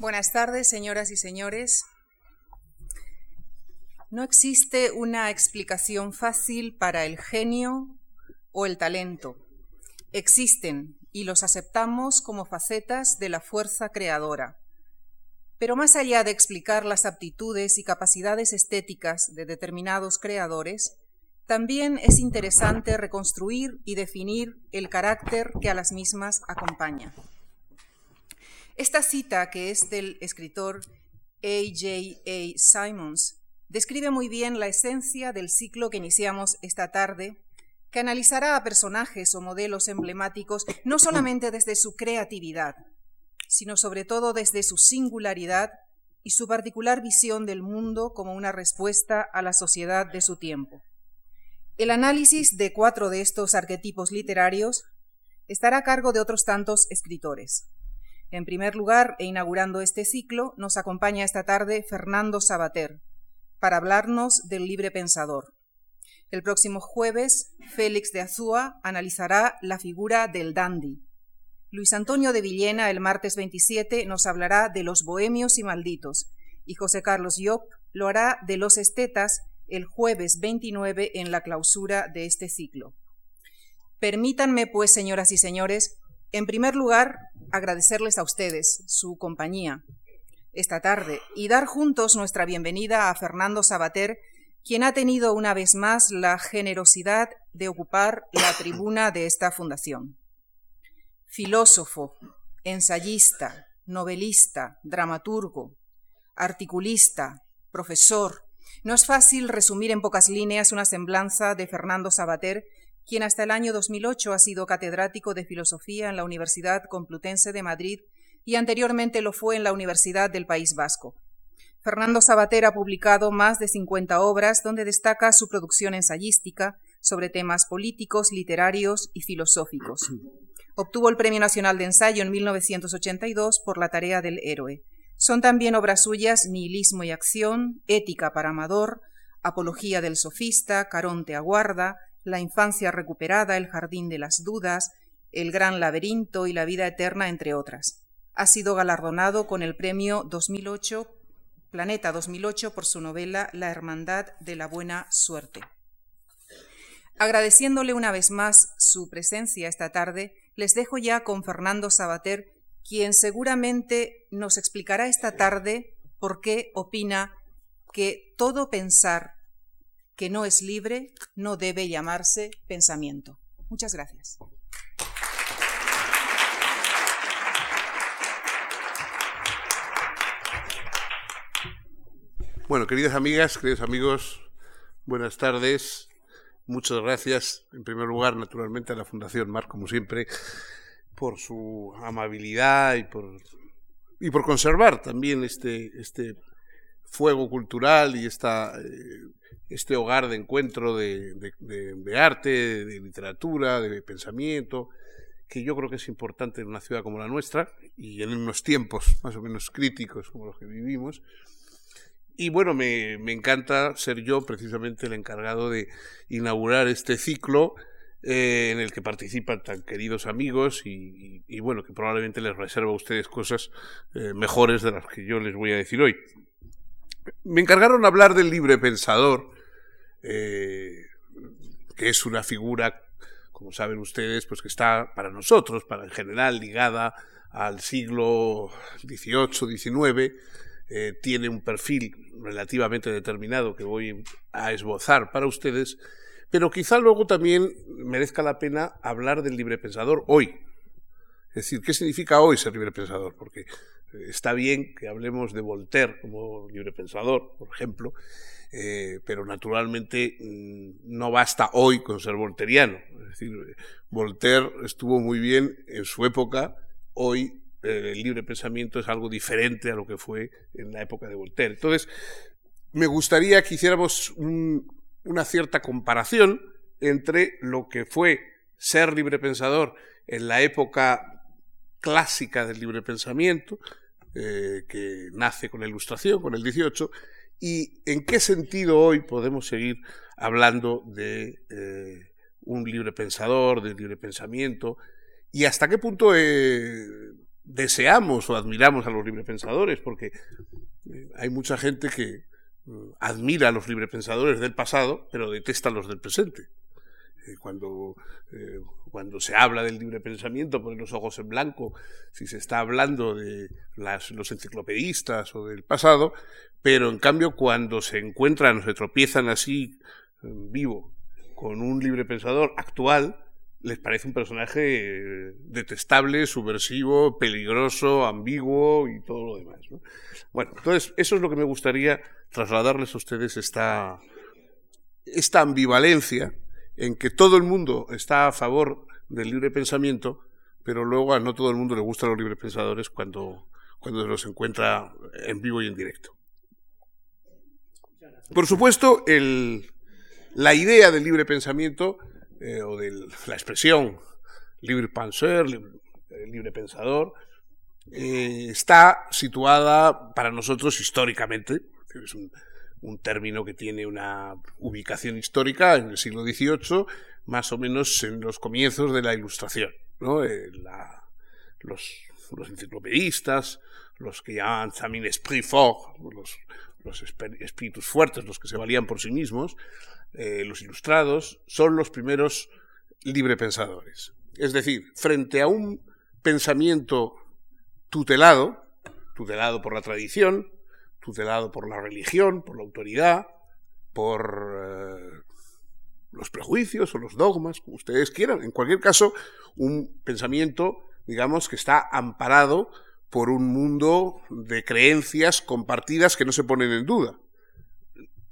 Buenas tardes, señoras y señores. No existe una explicación fácil para el genio o el talento. Existen y los aceptamos como facetas de la fuerza creadora. Pero más allá de explicar las aptitudes y capacidades estéticas de determinados creadores, también es interesante reconstruir y definir el carácter que a las mismas acompaña. Esta cita, que es del escritor A.J.A. Simons, describe muy bien la esencia del ciclo que iniciamos esta tarde, que analizará a personajes o modelos emblemáticos no solamente desde su creatividad, sino sobre todo desde su singularidad y su particular visión del mundo como una respuesta a la sociedad de su tiempo. El análisis de cuatro de estos arquetipos literarios estará a cargo de otros tantos escritores. En primer lugar, e inaugurando este ciclo, nos acompaña esta tarde Fernando Sabater, para hablarnos del libre pensador. El próximo jueves, Félix de Azúa analizará la figura del dandy. Luis Antonio de Villena, el martes 27, nos hablará de los bohemios y malditos, y José Carlos Llop lo hará de los estetas el jueves 29 en la clausura de este ciclo. Permítanme, pues, señoras y señores, en primer lugar, agradecerles a ustedes su compañía, esta tarde y dar juntos nuestra bienvenida a Fernando Sabater, quien ha tenido una vez más la generosidad de ocupar la tribuna de esta fundación. Filósofo, ensayista, novelista, dramaturgo, articulista, profesor. No es fácil resumir en pocas líneas una semblanza de Fernando Sabater, quien hasta el año 2008 ha sido catedrático de filosofía en la Universidad Complutense de Madrid y anteriormente lo fue en la Universidad del País Vasco. Fernando Sabater ha publicado más de 50 obras donde destaca su producción ensayística sobre temas políticos, literarios y filosóficos. Obtuvo el Premio Nacional de Ensayo en 1982 por La tarea del héroe. Son también obras suyas Nihilismo y acción, Ética para Amador, Apología del sofista, Caronte aguarda, La infancia recuperada, El jardín de las dudas, El gran laberinto y La vida eterna, entre otras ha sido galardonado con el premio 2008, Planeta 2008 por su novela La Hermandad de la Buena Suerte. Agradeciéndole una vez más su presencia esta tarde, les dejo ya con Fernando Sabater, quien seguramente nos explicará esta tarde por qué opina que todo pensar que no es libre no debe llamarse pensamiento. Muchas gracias. Bueno, queridas amigas, queridos amigos, buenas tardes. Muchas gracias, en primer lugar, naturalmente, a la Fundación Mar, como siempre, por su amabilidad y por, y por conservar también este, este fuego cultural y esta, eh, este hogar de encuentro de, arte, de literatura, de pensamiento, que yo creo que es importante en una ciudad como la nuestra y en unos tiempos más o menos críticos como los que vivimos y bueno, me, encanta ser yo precisamente el encargado de inaugurar este ciclo eh, en el que participan tan queridos amigos y, bueno, que probablemente les reservo a ustedes cosas eh, mejores de las que yo les voy a decir hoy. Me encargaron hablar del libre pensador, eh, que es una figura, como saben ustedes, pues que está para nosotros, para en general, ligada al siglo XVIII, XIX, eh, tiene un perfil relativamente determinado que voy a esbozar para ustedes, pero quizá luego también merezca la pena hablar del libre pensador hoy. Es decir, ¿qué significa hoy ser libre pensador? Porque eh, está bien que hablemos de Voltaire como libre pensador, por ejemplo, eh, pero naturalmente mm, no basta hoy con ser volteriano. Es decir, Voltaire estuvo muy bien en su época, hoy eh, el libre pensamiento es algo diferente a lo que fue en la época de Voltaire. Entonces, me gustaría que hiciéramos una cierta comparación entre lo que fue ser libre pensador en la época clásica del libre pensamiento, eh, que nace con la Ilustración, con el 18, y en qué sentido hoy podemos seguir hablando de eh, un libre pensador, de libre pensamiento, y hasta qué punto deseamos o admiramos a los librepensadores, porque eh, hay mucha gente que mm, admira a los librepensadores del pasado, pero detesta a los del presente. Eh, cuando, eh, cuando se habla del libre pensamiento, pone los ojos en blanco, si se está hablando de las, los enciclopedistas o del pasado, pero en cambio cuando se encuentran o se tropiezan así en vivo con un libre pensador actual, les parece un personaje detestable, subversivo, peligroso, ambiguo y todo lo demás. Bueno, entonces eso es lo que me gustaría trasladarles a ustedes esta, esta ambivalencia en que todo el mundo está a favor del libre pensamiento, pero luego a no todo el mundo le gustan los libres pensadores cuando, cuando los encuentra en vivo y en directo. Por supuesto, el, la idea del libre pensamiento eh, o de la expresión libre penseur, libre, pensador, eh, está situada para nosotros históricamente, es un, un, término que tiene una ubicación histórica en el siglo XVIII, más o menos en los comienzos de la Ilustración. ¿no? Eh, los, los, enciclopedistas, los que llaman también esprit fort, los, los espíritus fuertes, los que se valían por sí mismos, eh, los ilustrados, son los primeros librepensadores. Es decir, frente a un pensamiento tutelado, tutelado por la tradición, por la religión, por la autoridad, por eh, los prejuicios o los dogmas, como ustedes quieran. En cualquier caso, un pensamiento, digamos, que está amparado por un mundo de creencias compartidas que no se ponen en duda.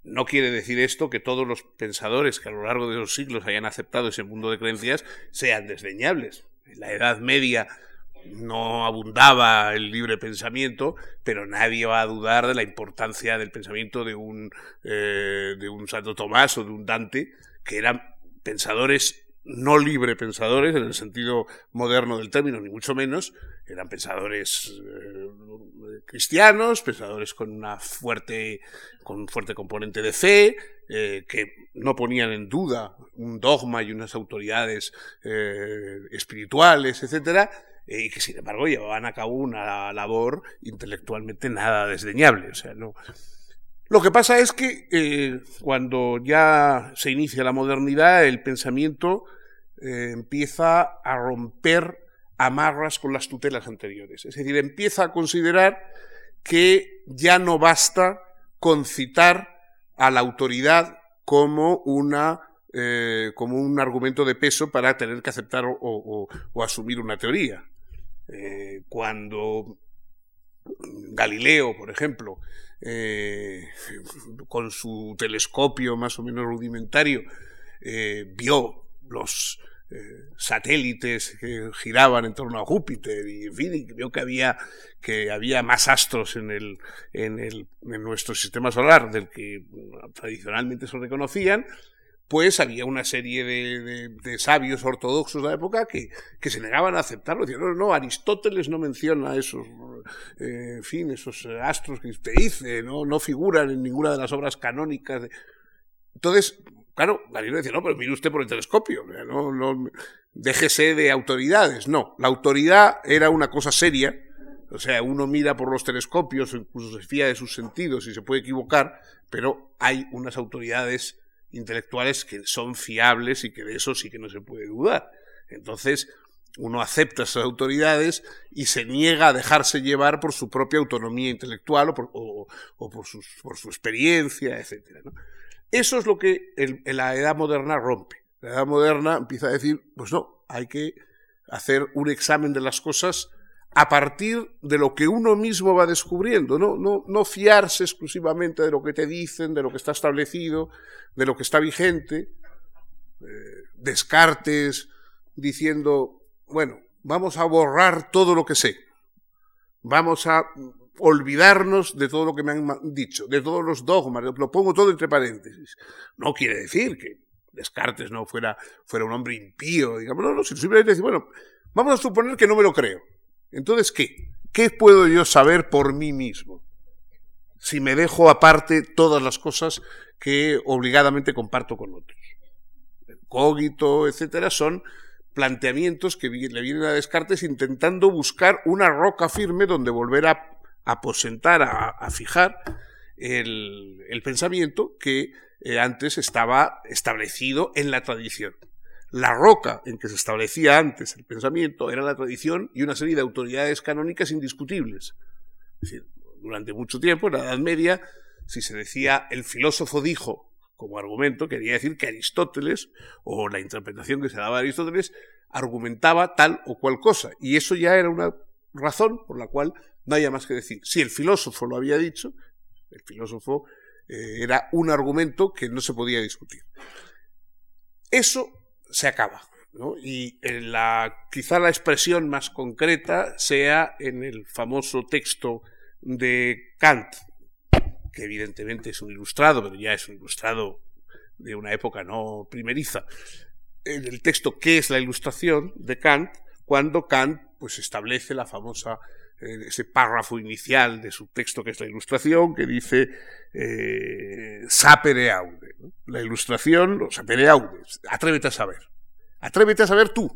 No quiere decir esto que todos los pensadores que a lo largo de los siglos hayan aceptado ese mundo de creencias sean desdeñables. En la Edad Media no abundaba el libre pensamiento, pero nadie va a dudar de la importancia del pensamiento de un, eh, de un Santo Tomás o de un Dante, que eran pensadores no libre pensadores en el sentido moderno del término, ni mucho menos, eran pensadores eh, cristianos, pensadores con una fuerte, con un fuerte componente de fe, eh, que no ponían en duda un dogma y unas autoridades espirituales, etcétera, y que sin embargo llevaban a cabo una labor intelectualmente nada desdeñable. O sea, no, lo que pasa es que eh, cuando ya se inicia la modernidad, el pensamiento eh, empieza a romper amarras con las tutelas anteriores. Es decir, empieza a considerar que ya no basta concitar a la autoridad como una eh, como un argumento de peso para tener que aceptar o, asumir una teoría. Cuando Galileo, por ejemplo, eh, con su telescopio más o menos rudimentario, eh, vio los eh, satélites que giraban en torno a Júpiter y en fin, vio que había, que había más astros en, el, en, el, en nuestro sistema solar del que tradicionalmente se reconocían, pues había una serie de, sabios ortodoxos de la época que, que, se negaban a aceptarlo. Decían, no, no, Aristóteles no menciona esos, eh, en fin, esos astros que usted dice, no, no figuran en ninguna de las obras canónicas. Entonces, claro, Galileo decía, no, pero mire usted por el telescopio, no, no, déjese de autoridades. No, la autoridad era una cosa seria, o sea, uno mira por los telescopios, incluso se fía de sus sentidos y se puede equivocar, pero hay unas autoridades intelectuales que son fiables y que de eso sí que no se puede dudar. Entonces, uno acepta esas autoridades y se niega a dejarse llevar por su propia autonomía intelectual o por, por, su experiencia, etc. Eso es lo que en la edad moderna rompe. La edad moderna empieza a decir, pues no, hay que hacer un examen de las cosas a partir de lo que uno mismo va descubriendo, no, no, no fiarse exclusivamente de lo que te dicen, de lo que está establecido, de lo que está vigente, eh, descartes diciendo, bueno, vamos a borrar todo lo que sé, vamos a olvidarnos de todo lo que me han dicho, de todos los dogmas, lo pongo todo entre paréntesis. No quiere decir que Descartes no fuera, un hombre impío, digamos, no, no, simplemente decir, bueno, vamos a suponer que no me lo creo. Entonces, ¿qué? ¿Qué puedo yo saber por mí mismo? Si me dejo aparte todas las cosas que obligadamente comparto con otros. El cogito, etcétera, son planteamientos que le vienen a Descartes intentando buscar una roca firme donde volver a aposentar, a, fijar el, pensamiento que eh, antes estaba establecido en la tradición. La roca en que se establecía antes el pensamiento era la tradición y una serie de autoridades canónicas indiscutibles. Durante mucho tiempo, en la Edad Media, si se decía el filósofo dijo como argumento, quería decir que Aristóteles, o la interpretación que se daba a Aristóteles, argumentaba tal o cual cosa. Y eso ya era una razón por la cual no había más que decir. Si el filósofo lo había dicho, el filósofo eh, era un argumento que no se podía discutir. Eso se acaba. Y la, quizá la expresión más concreta sea en el famoso texto de Kant, que evidentemente es un ilustrado, pero ya es un ilustrado de una época no primeriza. En el texto ¿Qué es la ilustración? de Kant, cuando Kant pues establece la famosa eh, ese párrafo inicial de su texto que es la ilustración, que dice eh, sapere aude. La ilustración, sapere aude, atrévete a saber. Atrévete a saber tú.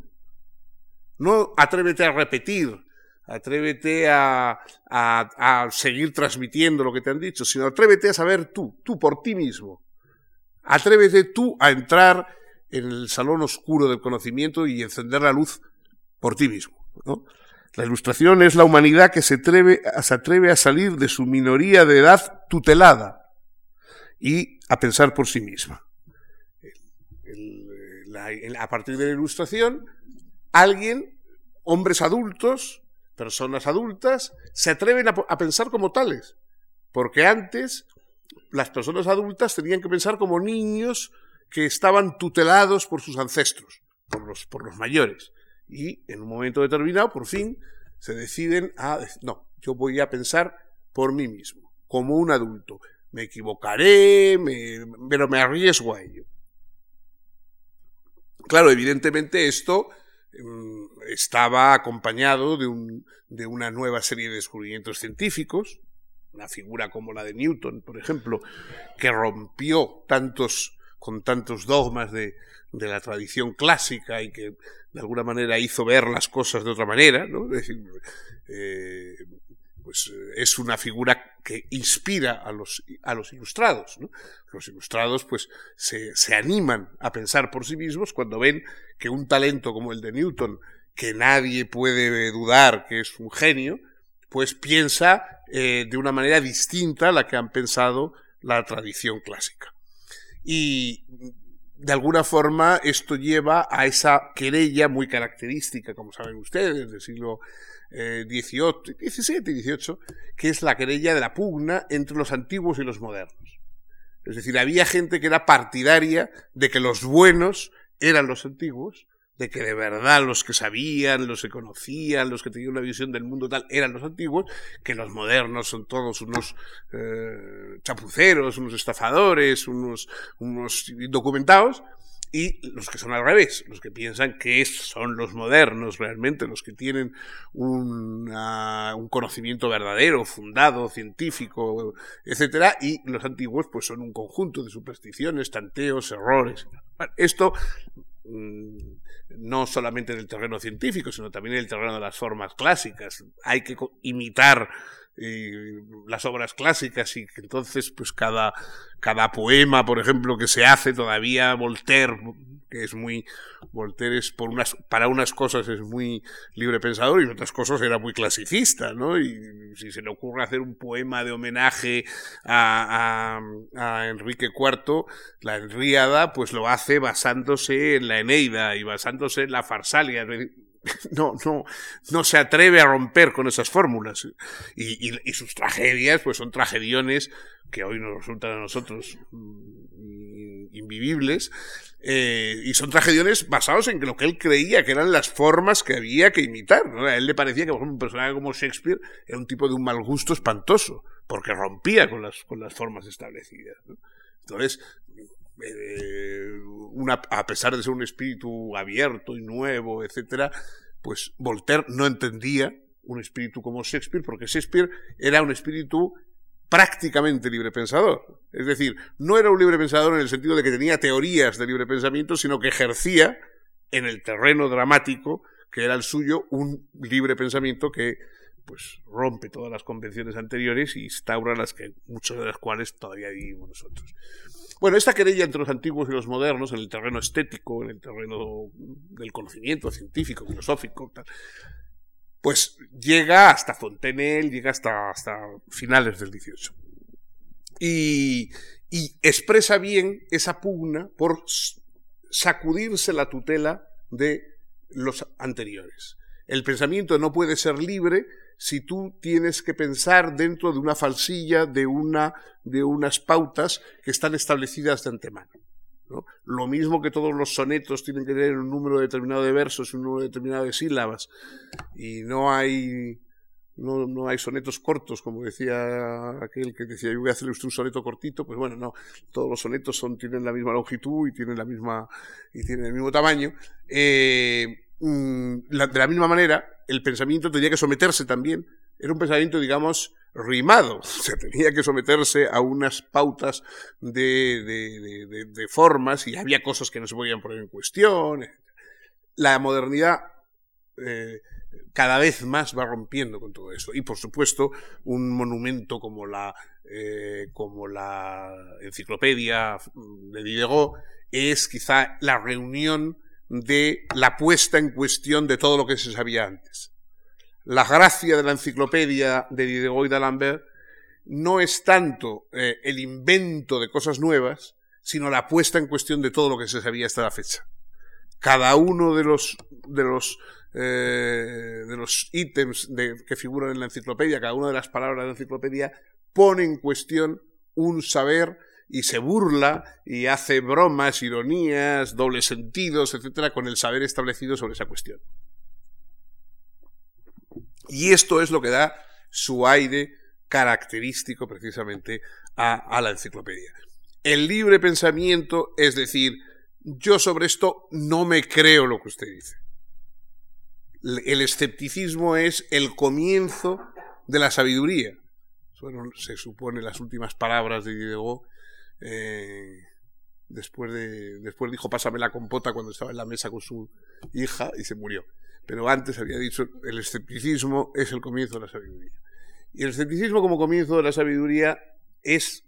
No atrévete a repetir, atrévete a, a, seguir transmitiendo lo que te han dicho, sino atrévete a saber tú, tú por ti mismo. Atrévete tú a entrar en el salón oscuro del conocimiento y encender la luz por ti mismo. La ilustración es la humanidad que se atreve, se atreve a salir de su minoría de edad tutelada y a pensar por sí misma. a partir de la ilustración, alguien, hombres adultos, personas adultas, se atreven a, a pensar como tales. Porque antes las personas adultas tenían que pensar como niños que estaban tutelados por sus ancestros, por los, por los mayores y en un momento determinado, por fin, se deciden a, no, yo voy a pensar por mí mismo, como un adulto. Me equivocaré, pero me arriesgo a ello. Claro, evidentemente esto mm, estaba acompañado de, un, de una nueva serie de descubrimientos científicos, una figura como la de Newton, por ejemplo, que rompió tantos con tantos dogmas de, la tradición clásica y que de alguna manera hizo ver las cosas de otra manera. Es eh, pues eh, es una figura que inspira a los, a los ilustrados. Los ilustrados pues se, se, animan a pensar por sí mismos cuando ven que un talento como el de Newton, que nadie puede dudar que es un genio, pues piensa eh, de una manera distinta a la que han pensado la tradición clásica. Y de alguna forma esto lleva a esa querella muy característica, como saben ustedes, del siglo XVIII, XVII y XVIII, que es la querella de la pugna entre los antiguos y los modernos. Es decir, había gente que era partidaria de que los buenos eran los antiguos de que de verdad los que sabían, los que conocían, los que tenían una visión del mundo tal, eran los antiguos, que los modernos son todos unos eh, chapuceros, unos estafadores, unos, unos indocumentados, y los que son al revés, los que piensan que son los modernos realmente, los que tienen un conocimiento verdadero, fundado, científico, etcétera, y los antiguos pues son un conjunto de supersticiones, tanteos, errores. esto mm, no solamente en el terreno científico, sino también en el terreno de las formas clásicas. Hay que imitar las obras clásicas y que entonces pues cada, cada poema, por ejemplo, que se hace todavía Voltaire que es muy Voltaire es por unas para unas cosas es muy libre pensador y otras cosas era muy clasicista, ¿no? Y si se le ocurre hacer un poema de homenaje a, a, a Enrique IV, la Enríada, pues lo hace basándose en la Eneida y basándose en la Farsalia. No, no, no se atreve a romper con esas fórmulas. Y, sus tragedias, pues son tragediones que hoy nos resultan a nosotros mm, invivibles, eh, y son tragediones basados en lo que él creía que eran las formas que había que imitar. A él le parecía que un personaje como Shakespeare era un tipo de un mal gusto espantoso, porque rompía con las, con las formas establecidas. Entonces, eh, a pesar de ser un espíritu abierto y nuevo, etcétera, pues Voltaire no entendía un espíritu como Shakespeare, porque Shakespeare era un espíritu prácticamente libre pensador. Es decir, no era un libre pensador en el sentido de que tenía teorías de libre pensamiento, sino que ejercía en el terreno dramático que era el suyo, un libre pensamiento que pues rompe todas las convenciones anteriores y instaura las que muchas de las cuales todavía vivimos nosotros. Bueno, esta querella entre los antiguos y los modernos, en el terreno estético, en el terreno del conocimiento científico, filosófico, pues llega hasta Fontenelle, llega hasta, finales del XVIII. Y, y expresa bien esa pugna por sacudirse la tutela de los anteriores. El pensamiento no puede ser libre si tú tienes que pensar dentro de una falsilla, de, una, de unas pautas que están establecidas de antemano. Lo mismo que todos los sonetos tienen que tener un número determinado de versos un número determinado de sílabas, y no hay, no, no, hay sonetos cortos, como decía aquel que decía, yo voy a hacerle usted un soneto cortito, pues bueno, no, todos los sonetos son, tienen la misma longitud y tienen la misma, y tienen el mismo tamaño. Eh, Mm, de la misma manera, el pensamiento tenía que someterse también, era un pensamiento, digamos, rimado, o sea, tenía que someterse a unas pautas de, de, formas y había cosas que no se podían poner en cuestión. La modernidad eh, cada vez más va rompiendo con todo eso. Y por supuesto, un monumento como la, eh, como la enciclopedia de Diderot es quizá la reunión de la puesta en cuestión de todo lo que se sabía antes. La gracia de la enciclopedia de Diderot y d'Alembert no es tanto eh, el invento de cosas nuevas, sino la puesta en cuestión de todo lo que se sabía hasta la fecha. Cada uno de los, de los, eh, de los ítems que figuran en la enciclopedia, cada una de las palabras de la enciclopedia, pone en cuestión un saber y se burla y hace bromas, ironías, dobles sentidos, etcétera, con el saber establecido sobre esa cuestión. Y esto es lo que da su aire característico precisamente a, la enciclopedia. El libre pensamiento, es decir, yo sobre esto no me creo lo que usted dice. El escepticismo es el comienzo de la sabiduría. Bueno, se supone las últimas palabras de Diderot eh, después, de, después dijo pásame la compota cuando estaba en la mesa con su hija y se murió. Pero antes había dicho el escepticismo es el comienzo de la sabiduría. Y el escepticismo como comienzo de la sabiduría es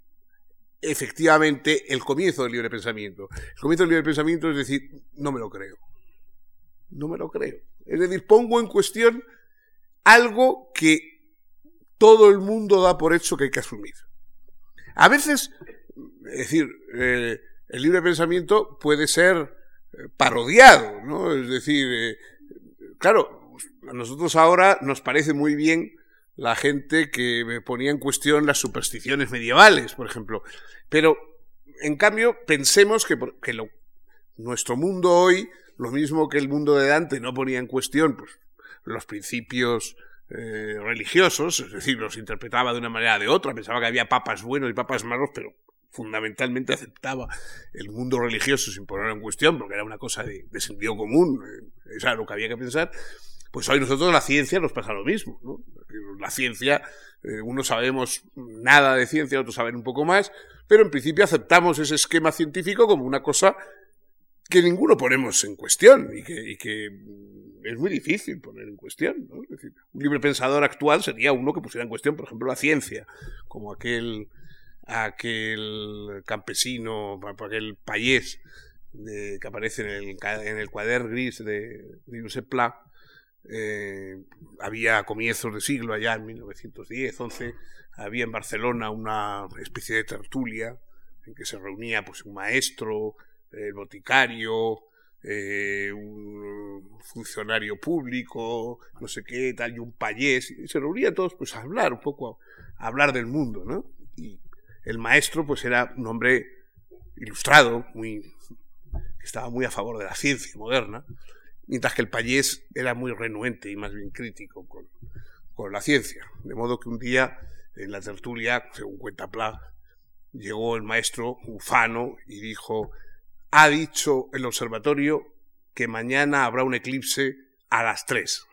efectivamente el comienzo del libre pensamiento. El comienzo del libre pensamiento es decir, no me lo creo. No me lo creo. Es decir, pongo en cuestión algo que todo el mundo da por hecho que hay que asumir. A veces es decir, eh, el libre pensamiento puede ser eh, parodiado, ¿no? Es decir, eh, claro, a nosotros ahora nos parece muy bien la gente que ponía en cuestión las supersticiones medievales, por ejemplo. Pero, en cambio, pensemos que, que nuestro mundo hoy, lo mismo que el mundo de Dante, no ponía en cuestión pues, los principios religiosos, es decir, los interpretaba de una manera o de otra, pensaba que había papas buenos y papas malos, pero fundamentalmente aceptaba el mundo religioso sin ponerlo en cuestión, porque era una cosa de, sentido común, eh, era lo que había que pensar, pues hoy nosotros la ciencia nos pasa lo mismo. La ciencia, eh, unos sabemos nada de ciencia, otros saben un poco más, pero en principio aceptamos ese esquema científico como una cosa que ninguno ponemos en cuestión y que, es muy difícil poner en cuestión. un libre pensador actual sería uno que pusiera en cuestión, por ejemplo, la ciencia, como aquel aquel campesino, aquel payés de, que aparece en el, en el gris de, Josep Pla, eh, había comienzos de siglo, allá en 1910, 11, había en Barcelona una especie de tertulia en que se reunía pues un maestro, el boticario, eh, un funcionario público, no sé qué, tal, y un payés, y se reunían todos pues a hablar un poco, a hablar del mundo, ¿no? El maestro pues era un hombre ilustrado, muy, estaba muy a favor de la ciencia moderna, mientras que el payés era muy renuente y más bien crítico con, con la ciencia. De modo que un día en la tertulia, según cuenta Pla, llegó el maestro ufano y dijo, ha dicho el observatorio que mañana habrá un eclipse a las tres.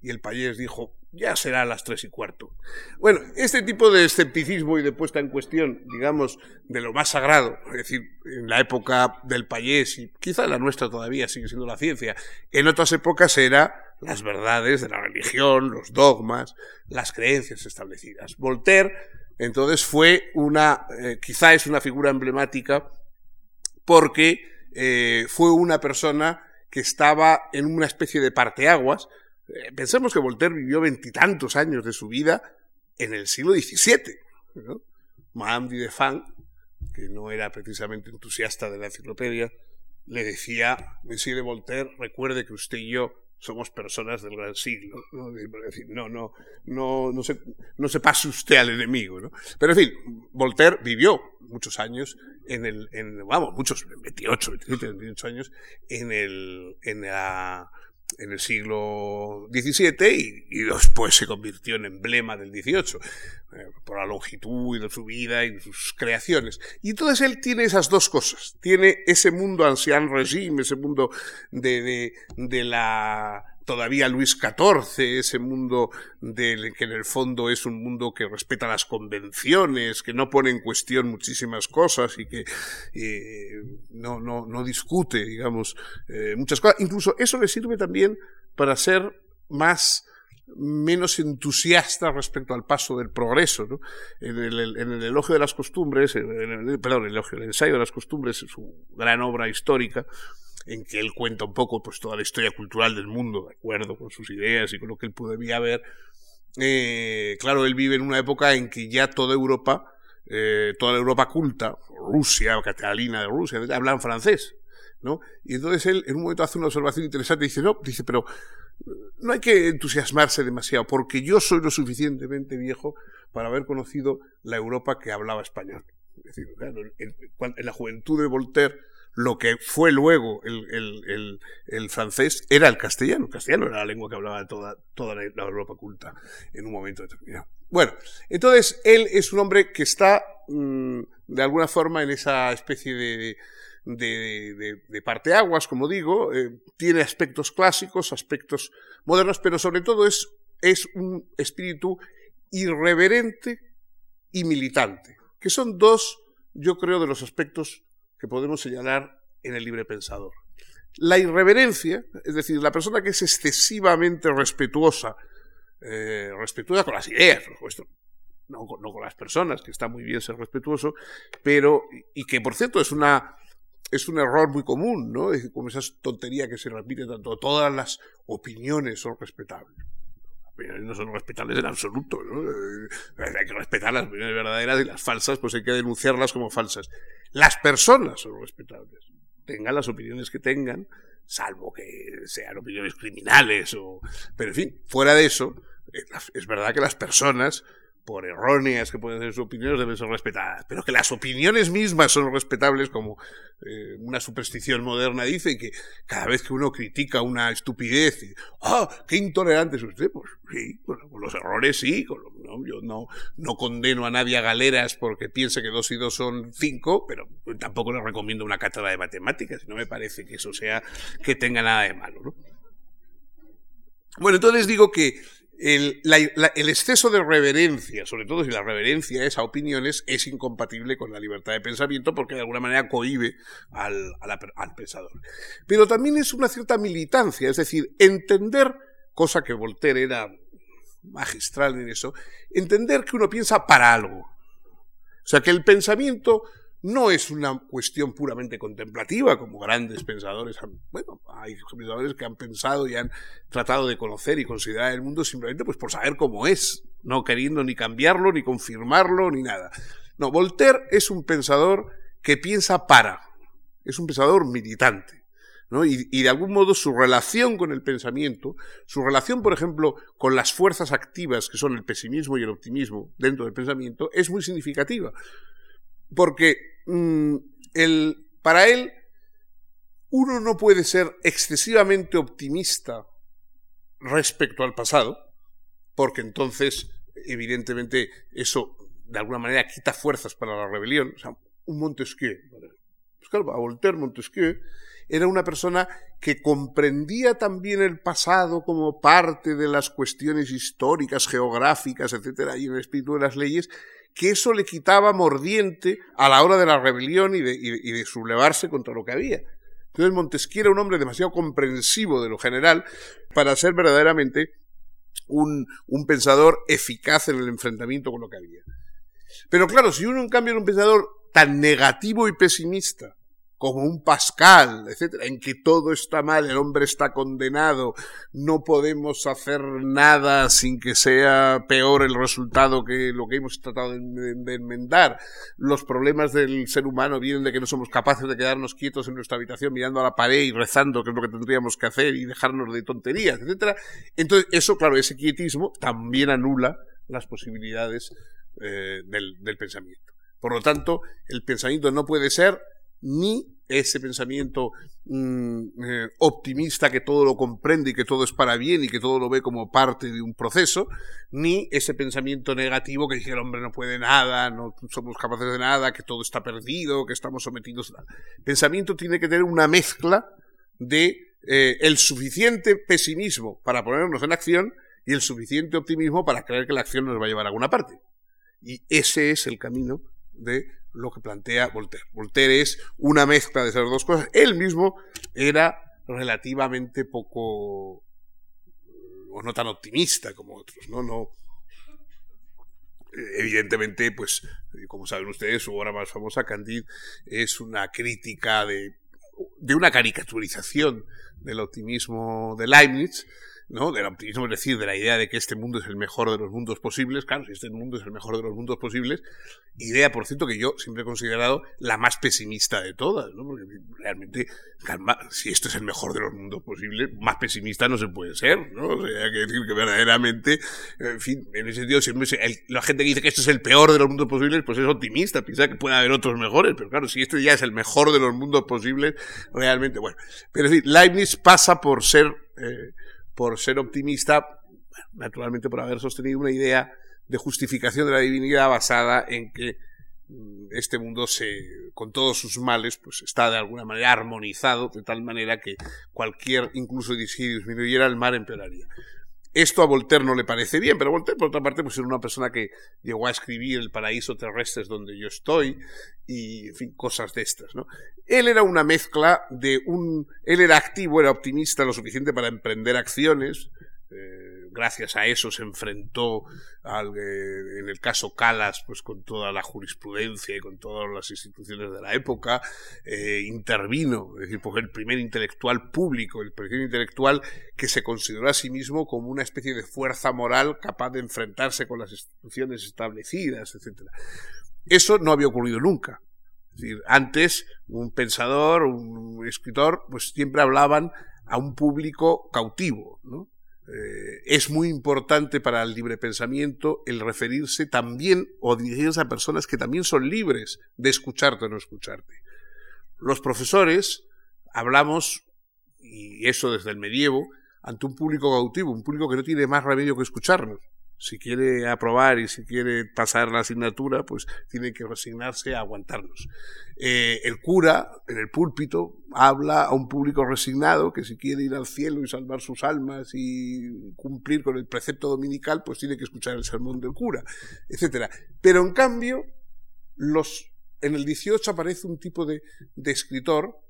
Y el payés dijo, ya será a las tres y cuarto. Bueno, este tipo de escepticismo y de puesta en cuestión, digamos, de lo más sagrado, es decir, en la época del payés y quizá la nuestra todavía sigue siendo la ciencia, en otras épocas era las verdades de la religión, los dogmas, las creencias establecidas. Voltaire, entonces, fue una, eh, quizá es una figura emblemática porque eh, fue una persona que estaba en una especie de parteaguas. Eh, pensemos que Voltaire vivió veintitantos años de su vida en el siglo XVII. ¿no? Madame du que no era precisamente entusiasta de la enciclopedia, le decía, Monsieur de Voltaire, recuerde que usted y yo somos personas del gran siglo. ¿no? no, no, no, se, no se pase usted al enemigo. ¿no? Pero en fin, Voltaire vivió muchos años en el, vamos, muchos, 28, 27, 28 años, en el, en la, en el siglo XVII y, después se convirtió en emblema del XVIII, eh, por la longitud de su vida y sus creaciones. Y entonces él tiene esas dos cosas. Tiene ese mundo ancien regime, ese mundo de, de, de la todavía Luis XIV, ese mundo del que en el fondo es un mundo que respeta las convenciones, que no pone en cuestión muchísimas cosas y que eh, no, no, no, discute, digamos, eh, muchas cosas. Incluso eso le sirve también para ser más menos entusiasta respecto al paso del progreso. ¿no? En, el, en, el, elogio de las costumbres, en el, perdón, el elogio, el ensayo de las costumbres, su gran obra histórica, en que él cuenta un poco pues toda la historia cultural del mundo, de acuerdo con sus ideas y con lo que él podía ver. Eh, claro, él vive en una época en que ya toda Europa, eh, toda la Europa culta, Rusia, Catalina de Rusia, hablan francés, ¿no? Y entonces él en un momento hace una observación interesante y dice, no, dice, pero no hay que entusiasmarse demasiado, porque yo soy lo suficientemente viejo para haber conocido la Europa que hablaba español. Es decir, claro, en, en la juventud de Voltaire, lo que fue luego el, el, el, francés era el castellano. El castellano era la lengua que hablaba toda, toda la, Europa culta en un momento determinado. Bueno, entonces él es un hombre que está mm, de alguna forma en esa especie de, de, parteaguas, como digo, eh, tiene aspectos clásicos, aspectos modernos, pero sobre todo es, es un espíritu irreverente y militante, que son dos, yo creo, de los aspectos que podemos señalar en el libre pensador. La irreverencia, es decir, la persona que es excesivamente respetuosa, eh, respetuosa con las ideas, por supuesto, no, no, con las personas, que está muy bien ser respetuoso, pero, y que por cierto es una, es un error muy común, ¿no? Es como esa tontería que se repite tanto, todas las opiniones son respetables no son respetables en absoluto. Eh, hay que respetar las opiniones verdaderas y las falsas, pues hay que denunciarlas como falsas. Las personas son respetables. Tengan las opiniones que tengan, salvo que sean opiniones criminales o... Pero en fin, fuera de eso, es verdad que las personas por erróneas que pueden ser sus opiniones, deben ser respetadas. Pero que las opiniones mismas son respetables, como eh, una superstición moderna dice, que cada vez que uno critica una estupidez, ¡ah, qué intolerante es usted! Pues sí, con los errores sí, ¿no? yo no, no condeno a nadie a galeras porque piense que dos y dos son cinco, pero tampoco le recomiendo una cátedra de matemáticas, no me parece que eso sea que tenga nada de malo, ¿no? Bueno, entonces digo que el, exceso de reverencia, sobre todo si la reverencia es a opiniones, es incompatible con la libertad de pensamiento porque de alguna manera cohibe al, al pensador. Pero también es una cierta militancia, es decir, entender, cosa que Voltaire era magistral en eso, entender que uno piensa para algo. O sea, que el pensamiento no es una cuestión puramente contemplativa, como grandes pensadores han, bueno, hay pensadores que han pensado y han tratado de conocer y considerar el mundo simplemente pues por saber cómo es, no queriendo ni cambiarlo, ni confirmarlo, ni nada. No, Voltaire es un pensador que piensa para, es un pensador militante. ¿no? Y, y, de algún modo su relación con el pensamiento, su relación, por ejemplo, con las fuerzas activas que son el pesimismo y el optimismo dentro del pensamiento, es muy significativa. Porque Mm, el, para él, uno no puede ser excesivamente optimista respecto al pasado, porque entonces, evidentemente, eso de alguna manera quita fuerzas para la rebelión. O sea, un Montesquieu, Pues a Voltaire, Montesquieu era una persona que comprendía también el pasado como parte de las cuestiones históricas, geográficas, etcétera, y en el espíritu de las leyes, que eso le quitaba mordiente a la hora de la rebelión y de, sublevarse contra lo que había. Entonces Montesquieu era un hombre demasiado comprensivo de lo general para ser verdaderamente un, un pensador eficaz en el enfrentamiento con lo que había. Pero claro, si uno en cambio era un pensador tan negativo y pesimista, como un Pascal, etcétera, en que todo está mal, el hombre está condenado, no podemos hacer nada sin que sea peor el resultado que lo que hemos tratado de, enmendar. Los problemas del ser humano vienen de que no somos capaces de quedarnos quietos en nuestra habitación mirando a la pared y rezando, que es lo que tendríamos que hacer, y dejarnos de tonterías, etcétera. Entonces, eso, claro, ese quietismo también anula las posibilidades eh, del, del pensamiento. Por lo tanto, el pensamiento no puede ser ni ese pensamiento mm, eh, optimista que todo lo comprende y que todo es para bien y que todo lo ve como parte de un proceso, ni ese pensamiento negativo que dice el hombre no puede nada, no somos capaces de nada, que todo está perdido, que estamos sometidos a... El pensamiento tiene que tener una mezcla de eh, el suficiente pesimismo para ponernos en acción y el suficiente optimismo para creer que la acción nos va a llevar a alguna parte. Y ese es el camino de lo que plantea Voltaire. Voltaire es una mezcla de esas dos cosas. Él mismo era relativamente poco o no tan optimista como otros, ¿no? Evidentemente, pues, como saben ustedes, su obra más famosa, Candide, es una crítica de, de una caricaturización del optimismo de Leibniz, ¿no? Del optimismo, es decir, de la idea de que este mundo es el mejor de los mundos posibles. Claro, si este mundo es el mejor de los mundos posibles, idea, por cierto, que yo siempre he considerado la más pesimista de todas, ¿no? Porque realmente, si esto es el mejor de los mundos posibles, más pesimista no se puede ser, ¿no? O sea, hay que decir que verdaderamente, en fin, en ese sentido, siempre la gente que dice que esto es el peor de los mundos posibles, pues es optimista, piensa que puede haber otros mejores, pero claro, si este ya es el mejor de los mundos posibles, realmente, bueno. Pero en fin, Leibniz pasa por ser, eh, por ser optimista, naturalmente por haber sostenido una idea de justificación de la divinidad basada en que mm, este mundo se, con todos sus males, pues está de alguna manera armonizado de tal manera que cualquier, incluso si disminuyera el mal, empeoraría. Esto a Voltaire no le parece bien, pero Voltaire, por otra parte, pues era una persona que llegó a escribir El paraíso terrestre es donde yo estoy y, en fin, cosas de estas, ¿no? Él era una mezcla de un... Él era activo, era optimista lo suficiente para emprender acciones, eh, gracias a eso se enfrentó al, eh, en el caso Calas pues con toda la jurisprudencia y con todas las instituciones de la época eh, intervino es decir porque el primer intelectual público el primer intelectual que se consideró a sí mismo como una especie de fuerza moral capaz de enfrentarse con las instituciones establecidas etcétera eso no había ocurrido nunca es decir, antes un pensador, un escritor, pues siempre hablaban a un público cautivo, ¿no? Eh, es muy importante para el libre pensamiento el referirse también o dirigirse a personas que también son libres de escucharte o no escucharte. Los profesores hablamos, y eso desde el medievo, ante un público cautivo, un público que no tiene más remedio que escucharnos si quiere aprobar y si quiere pasar la asignatura, pues tiene que resignarse a aguantarnos. Eh, el cura, en el púlpito, habla a un público resignado que si quiere ir al cielo y salvar sus almas y cumplir con el precepto dominical, pues tiene que escuchar el sermón del cura, etcétera. Pero en cambio, los, en el 18 aparece un tipo de escritor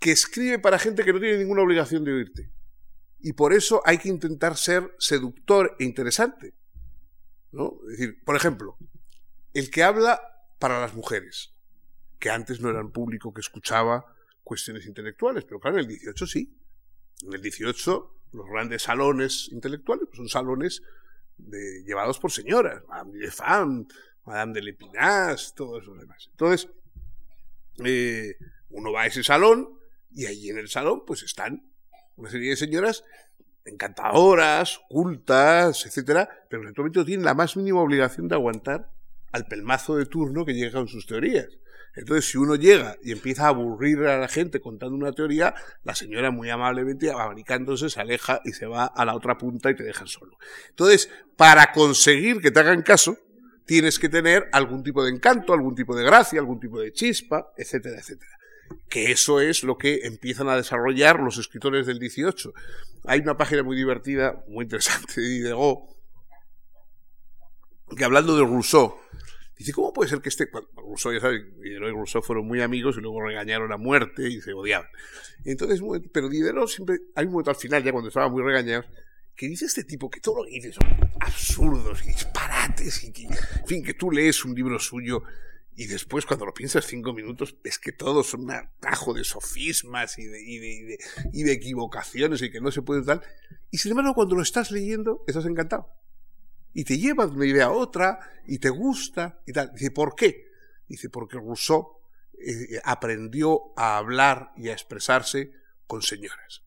que escribe para gente que no tiene ninguna obligación de oírte. Y por eso hay que intentar ser seductor e interesante. ¿No? Es decir, por ejemplo, el que habla para las mujeres, que antes no eran público que escuchaba cuestiones intelectuales, pero claro, en el 18 sí. En el 18 los grandes salones intelectuales pues son salones de, llevados por señoras, Madame de Femme, Madame de Lepinas, todos los demás. Entonces, eh, uno va a ese salón y allí en el salón pues están una serie de señoras encantadoras, cultas, etcétera, pero naturalmente no tienen la más mínima obligación de aguantar al pelmazo de turno que llega con sus teorías. Entonces, si uno llega y empieza a aburrir a la gente contando una teoría, la señora muy amablemente, abanicándose, se aleja y se va a la otra punta y te dejan solo. Entonces, para conseguir que te hagan caso, tienes que tener algún tipo de encanto, algún tipo de gracia, algún tipo de chispa, etcétera, etcétera. Que eso es lo que empiezan a desarrollar los escritores del 18. Hay una página muy divertida, muy interesante de Diderot, que hablando de Rousseau, dice, ¿cómo puede ser que este... Rousseau, ya sabes, Diderot y Rousseau fueron muy amigos y luego regañaron a muerte y se odiaban. Entonces, pero Diderot siempre, hay un momento al final, ya cuando estaban muy regañados, que dice este tipo que todo lo que dice son absurdos y disparates y que, en fin, que tú lees un libro suyo y después cuando lo piensas cinco minutos es que todos son un atajo de sofismas y de, equivocaciones y que no se puede tal. Y sin embargo cuando lo estás leyendo estás encantado. Y te lleva de una idea a otra y te gusta y tal. Dice, ¿por qué? Dice, porque Rousseau eh, aprendió a hablar y a expresarse con señoras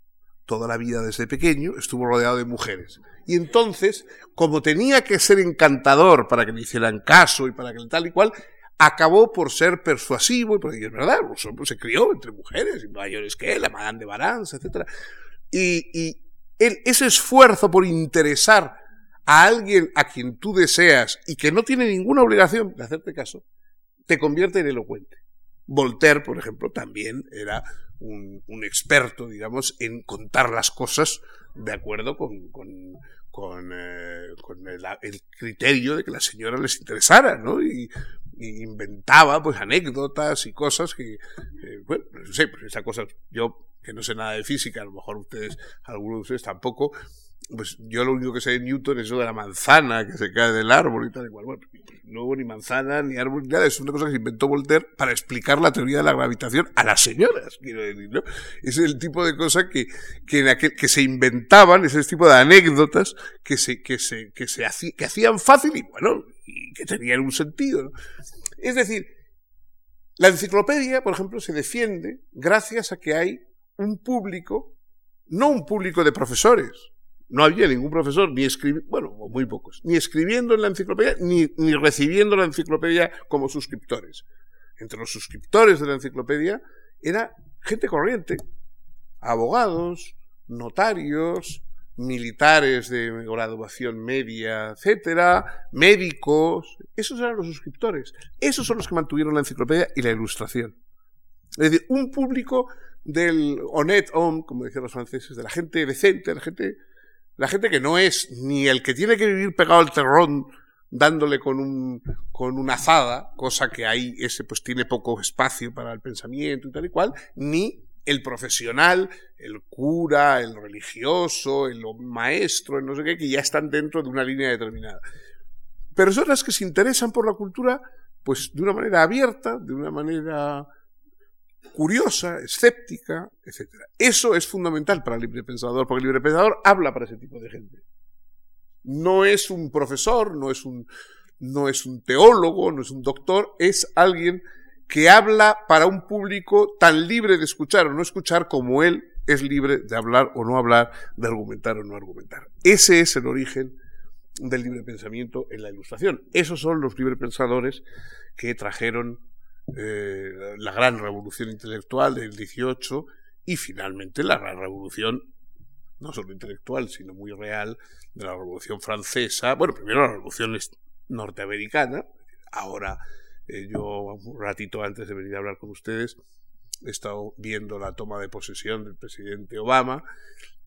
toda la vida desde pequeño estuvo rodeado de mujeres. Y entonces, como tenía que ser encantador para que le hicieran caso y para que tal y cual, acabó por ser persuasivo, y porque es verdad, se crió entre mujeres mayores que él, la Madame de Barans, etc. Y, ese esfuerzo por interesar a alguien a quien tú deseas y que no tiene ninguna obligación de hacerte caso, te convierte en elocuente. Voltaire, por ejemplo, también era un, experto, digamos, en contar las cosas de acuerdo con, eh, el, criterio de que la señora les interesara, ¿no? Y, inventaba pues anécdotas y cosas que, bueno, no sé, pues esa cosa, yo que no sé nada de física, a lo mejor ustedes, algunos de ustedes tampoco, pues yo lo único que sé de Newton es eso de la manzana que se cae del árbol y tal y cual. Bueno, no hubo ni manzana, ni árbol, ni nada. Es una cosa que inventó Voltaire para explicar la teoría de la gravitación a las señoras, quiero decir, ¿no? Es el tipo de cosa que, que, en aquel, que se inventaban, ese tipo de anécdotas que se, que se, que se hacían fácil y bueno, y que tenían un sentido, ¿no? Es decir, la enciclopedia, por ejemplo, se defiende gracias a que hay un público, no un público de profesores, no había ningún profesor, ni escribiendo, bueno, muy pocos, ni escribiendo en la enciclopedia, ni, ni recibiendo la enciclopedia como suscriptores. Entre los suscriptores de la enciclopedia era gente corriente, abogados, notarios, militares de graduación media, etcétera, médicos, esos eran los suscriptores. Esos son los que mantuvieron la enciclopedia y la ilustración. Es decir, un público del honnête homme, como decían los franceses, de la gente decente, la gente la gente que no es ni el que tiene que vivir pegado al terrón dándole con, un, con una azada, cosa que ahí ese pues tiene poco espacio para el pensamiento y tal y cual, ni el profesional, el cura, el religioso, el maestro, el no sé qué, que ya están dentro de una línea determinada. Personas que se interesan por la cultura, pues de una manera abierta, de una manera curiosa, escéptica, etc. Eso es fundamental para el libre pensador, porque el libre pensador habla para ese tipo de gente. No es un profesor, no es un, no es un teólogo, no es un doctor, es alguien que habla para un público tan libre de escuchar o no escuchar como él es libre de hablar o no hablar, de argumentar o no argumentar. Ese es el origen del libre pensamiento en la ilustración. Esos son los libre pensadores que trajeron eh, la gran revolución intelectual del 18 y finalmente la gran revolución, no solo intelectual, sino muy real, de la revolución francesa. Bueno, primero la revolución norteamericana, ahora eh, yo un ratito antes de venir a hablar con ustedes he estado viendo la toma de posesión del presidente Obama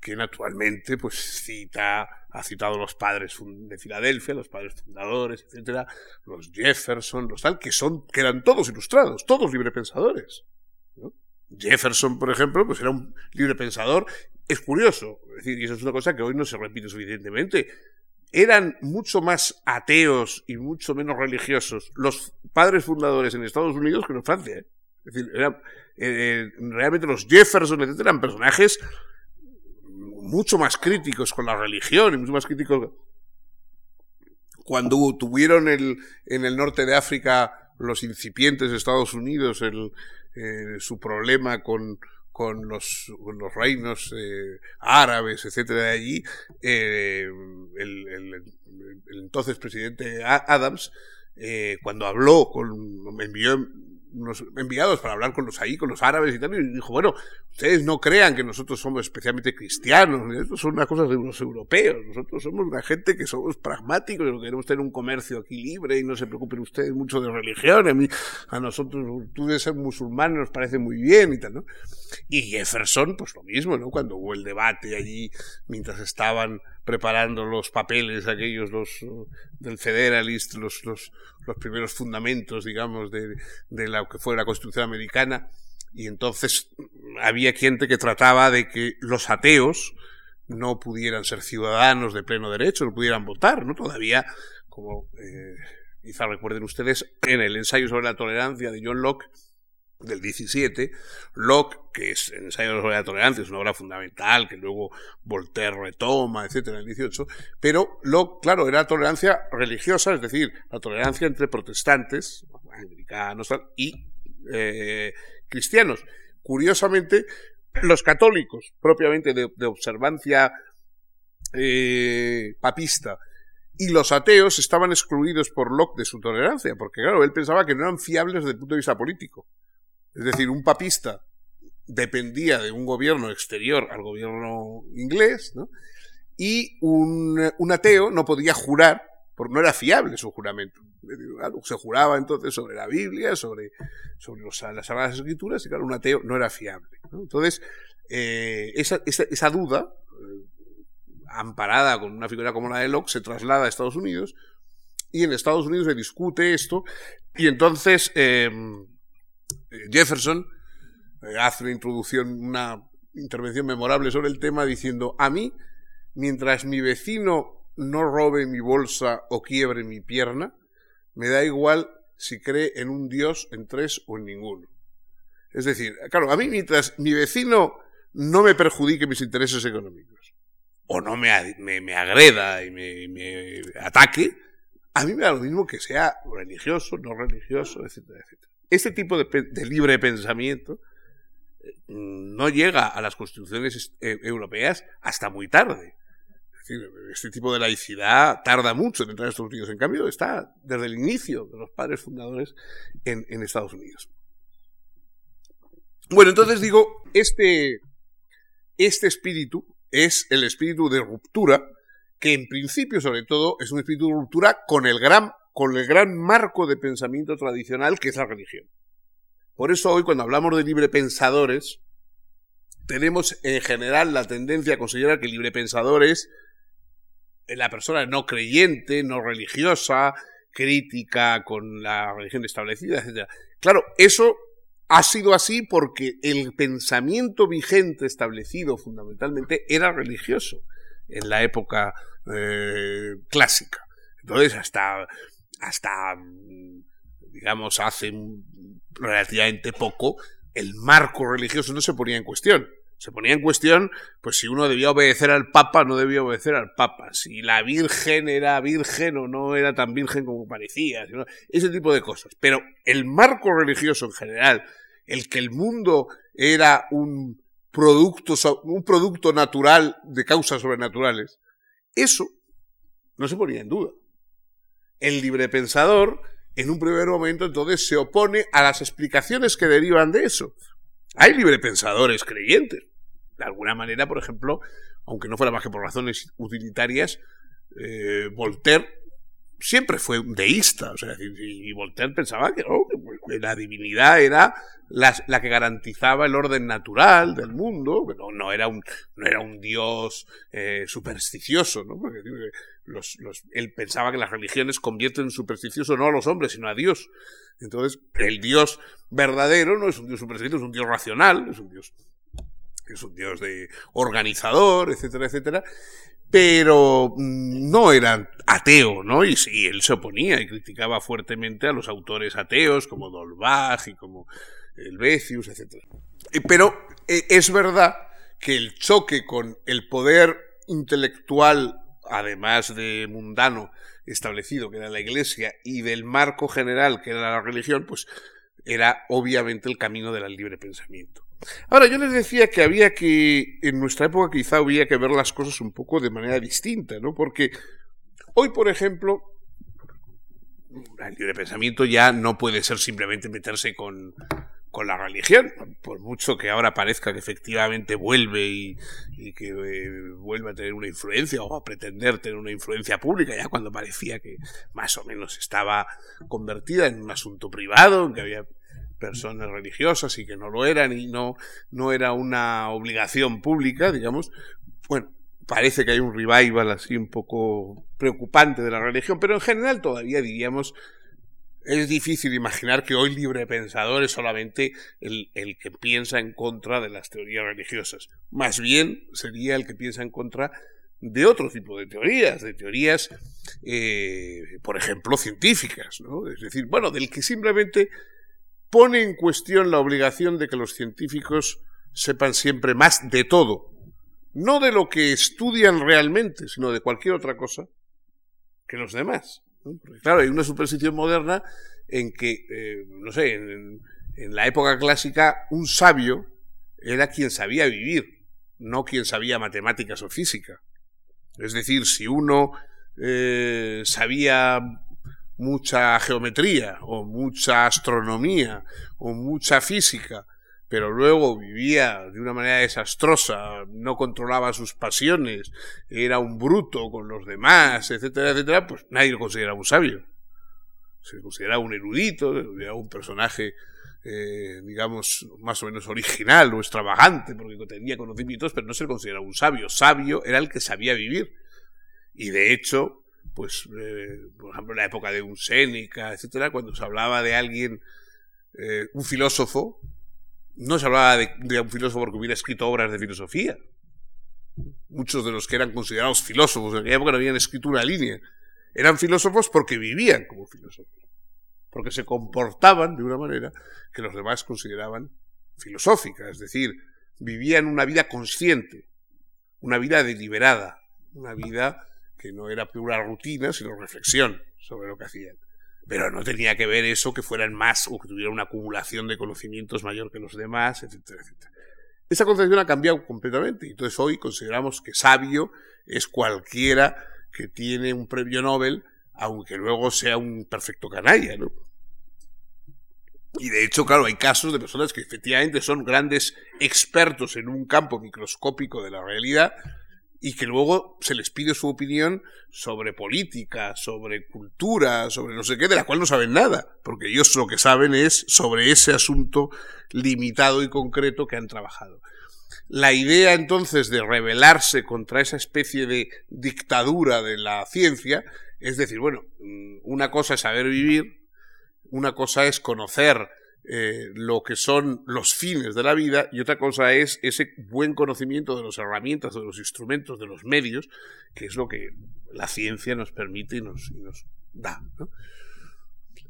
que naturalmente pues cita ha citado los padres de Filadelfia, los padres fundadores, etcétera, los Jefferson, los tal, que son que eran todos ilustrados, todos librepensadores. ¿no? Jefferson, por ejemplo, pues era un librepensador. Es curioso, es decir, y eso es una cosa que hoy no se repite suficientemente. Eran mucho más ateos y mucho menos religiosos los padres fundadores en Estados Unidos que en Francia. ¿eh? Es decir, eran, eh, realmente los Jefferson, etcétera, eran personajes mucho más críticos con la religión y mucho más críticos cuando tuvieron el, en el norte de África los incipientes de Estados Unidos el, eh, su problema con, con, los, los reinos eh, árabes, etcétera, de allí, eh, el, el, entonces presidente Adams, cuando habló, con, envió unos enviados para hablar con los ahí, con los árabes y tal, y dijo, bueno, ustedes no crean que nosotros somos especialmente cristianos, esto son unas cosas de los europeos, nosotros somos una gente que somos pragmáticos, y queremos tener un comercio aquí libre y no se preocupen ustedes mucho de religión, a mí, a nosotros, tú de ser musulmán nos parece muy bien y tal, ¿no? Y Jefferson, pues lo mismo, ¿no? Cuando hubo el debate allí, mientras estaban preparando los papeles aquellos los del Federalist, los, los, los primeros fundamentos, digamos, de, de la que fue la Constitución americana, y entonces había gente que trataba de que los ateos no pudieran ser ciudadanos de pleno derecho, no pudieran votar, ¿no? Todavía, como eh, quizá recuerden ustedes, en el ensayo sobre la tolerancia de John Locke, del 17, Locke, que es el ensayo sobre la tolerancia, es una obra fundamental que luego Voltaire retoma, etcétera, en el 18, pero Locke, claro, era tolerancia religiosa, es decir, la tolerancia entre protestantes, anglicanos y eh, cristianos. Curiosamente, los católicos, propiamente de, observancia eh, papista, y los ateos estaban excluidos por Locke de su tolerancia, porque claro, él pensaba que no eran fiables desde el punto de vista político. Es decir, un papista dependía de un gobierno exterior al gobierno inglés, ¿no? y un, ateo no podía jurar, porque no era fiable su juramento. se juraba entonces sobre la Biblia, sobre, sobre las Sagradas Escrituras, y claro, un ateo no era fiable. Entonces, eh, esa, esa, duda, eh, amparada con una figura como la de Locke, se traslada a Estados Unidos, y en Estados Unidos se discute esto, y entonces... Eh, Jefferson eh, hace una introducción, una intervención memorable sobre el tema diciendo, a mí, mientras mi vecino no robe mi bolsa o quiebre mi pierna, me da igual si cree en un Dios, en tres o en ninguno. Es decir, claro, a mí mientras mi vecino no me perjudique mis intereses económicos, o no me, me, agreda y me, me, ataque, a mí me da lo mismo que sea religioso, no religioso, etcétera, etcétera este tipo de, libre pensamiento eh, no llega a las constituciones eh, europeas hasta muy tarde. este tipo de laicidad tarda mucho en entrar en Estados Unidos. En cambio, está desde el inicio de los padres fundadores en, en Estados Unidos. Bueno, entonces digo, este, este espíritu es el espíritu de ruptura, que en principio, sobre todo, es un espíritu de ruptura con el gran con el gran marco de pensamiento tradicional que es la religión. Por eso hoy cuando hablamos de librepensadores, tenemos en general la tendencia a considerar que el librepensador es la persona no creyente, no religiosa, crítica con la religión establecida, etc. Claro, eso ha sido así porque el pensamiento vigente establecido fundamentalmente era religioso en la época eh, clásica. Entonces, hasta hasta, digamos, hace relativamente poco, el marco religioso no se ponía en cuestión. Se ponía en cuestión, pues si uno debía obedecer al Papa, no debía obedecer al Papa. Si la Virgen era virgen o no era tan virgen como parecía. Ese tipo de cosas. Pero el marco religioso en general, el que el mundo era un producto, un producto natural de causas sobrenaturales, eso no se ponía en duda el librepensador, en un primer momento, entonces se opone a las explicaciones que derivan de eso. Hay librepensadores creyentes. De alguna manera, por ejemplo, aunque no fuera más que por razones utilitarias, eh, Voltaire siempre fue un deísta. O sea, y, Voltaire pensaba que, la divinidad era la, que garantizaba el orden natural del mundo, no, no, era, un, no era un dios eh, supersticioso, ¿no? Porque los, él pensaba que las religiones convierten en supersticioso no a los hombres, sino a Dios. Entonces, el Dios verdadero no es un Dios supersticioso, es un Dios racional, es un Dios, es un Dios de organizador, etcétera, etcétera. Pero mm, no era ateo, ¿no? Y sí, él se oponía y criticaba fuertemente a los autores ateos como Dolbach y como Helvetius, etcétera. Pero eh, es verdad que el choque con el poder intelectual además de mundano establecido, que era la Iglesia, y del marco general, que era la religión, pues era obviamente el camino del libre pensamiento. Ahora, yo les decía que había que, en nuestra época quizá había que ver las cosas un poco de manera distinta, ¿no? Porque hoy, por ejemplo, el libre pensamiento ya no puede ser simplemente meterse con, con la religión, por mucho que ahora parezca que efectivamente vuelve y, que eh, vuelve a tener una influencia o a pretender tener una influencia pública, ya cuando parecía que más o menos estaba convertida en un asunto privado, que había personas religiosas y que no lo eran y no, no era una obligación pública, digamos, bueno, parece que hay un revival así un poco preocupante de la religión, pero en general todavía diríamos es difícil imaginar que hoy libre pensador es solamente el, que piensa en contra de las teorías religiosas. Más bien sería el que piensa en contra de otro tipo de teorías, de teorías, eh, por ejemplo, científicas, ¿no? Es decir, bueno, del que simplemente pone en cuestión la obligación de que los científicos sepan siempre más de todo, no de lo que estudian realmente, sino de cualquier otra cosa que los demás. Claro, hay una superstición moderna en que, eh, no sé, en, la época clásica, un sabio era quien sabía vivir, no quien sabía matemáticas o física. Es decir, si uno eh, sabía mucha geometría o mucha astronomía o mucha física, pero luego vivía de una manera desastrosa, no controlaba sus pasiones, era un bruto con los demás, etcétera, etcétera, pues nadie lo consideraba un sabio. Se le consideraba un erudito, era un personaje, eh, digamos, más o menos original o extravagante, porque tenía conocimientos, pero no se le consideraba un sabio. Sabio era el que sabía vivir. Y de hecho, pues, eh, por ejemplo, en la época de un Séneca, etcétera, cuando se hablaba de alguien, eh, un filósofo, no se hablaba de, un filósofo porque hubiera escrito obras de filosofía. Muchos de los que eran considerados filósofos en aquella época no habían escrito una línea. Eran filósofos porque vivían como filósofos. Porque se comportaban de una manera que los demás consideraban filosófica. Es decir, vivían una vida consciente, una vida deliberada, una vida que no era pura rutina, sino reflexión sobre lo que hacían pero no tenía que ver eso que fueran más o que tuvieran una acumulación de conocimientos mayor que los demás, etcétera, etcétera. Esa concepción ha cambiado completamente. Entonces hoy consideramos que sabio es cualquiera que tiene un premio Nobel, aunque luego sea un perfecto canalla, ¿no? Y de hecho, claro, hay casos de personas que efectivamente son grandes expertos en un campo microscópico de la realidad, y que luego se les pide su opinión sobre política, sobre cultura, sobre no sé qué, de la cual no saben nada, porque ellos lo que saben es sobre ese asunto limitado y concreto que han trabajado. La idea entonces de rebelarse contra esa especie de dictadura de la ciencia es decir, bueno, mm, una cosa es saber vivir, una cosa es conocer eh, lo que son los fines de la vida y otra cosa es ese buen conocimiento de las herramientas, de los instrumentos, de los medios, que es lo que la ciencia nos permite y nos, da.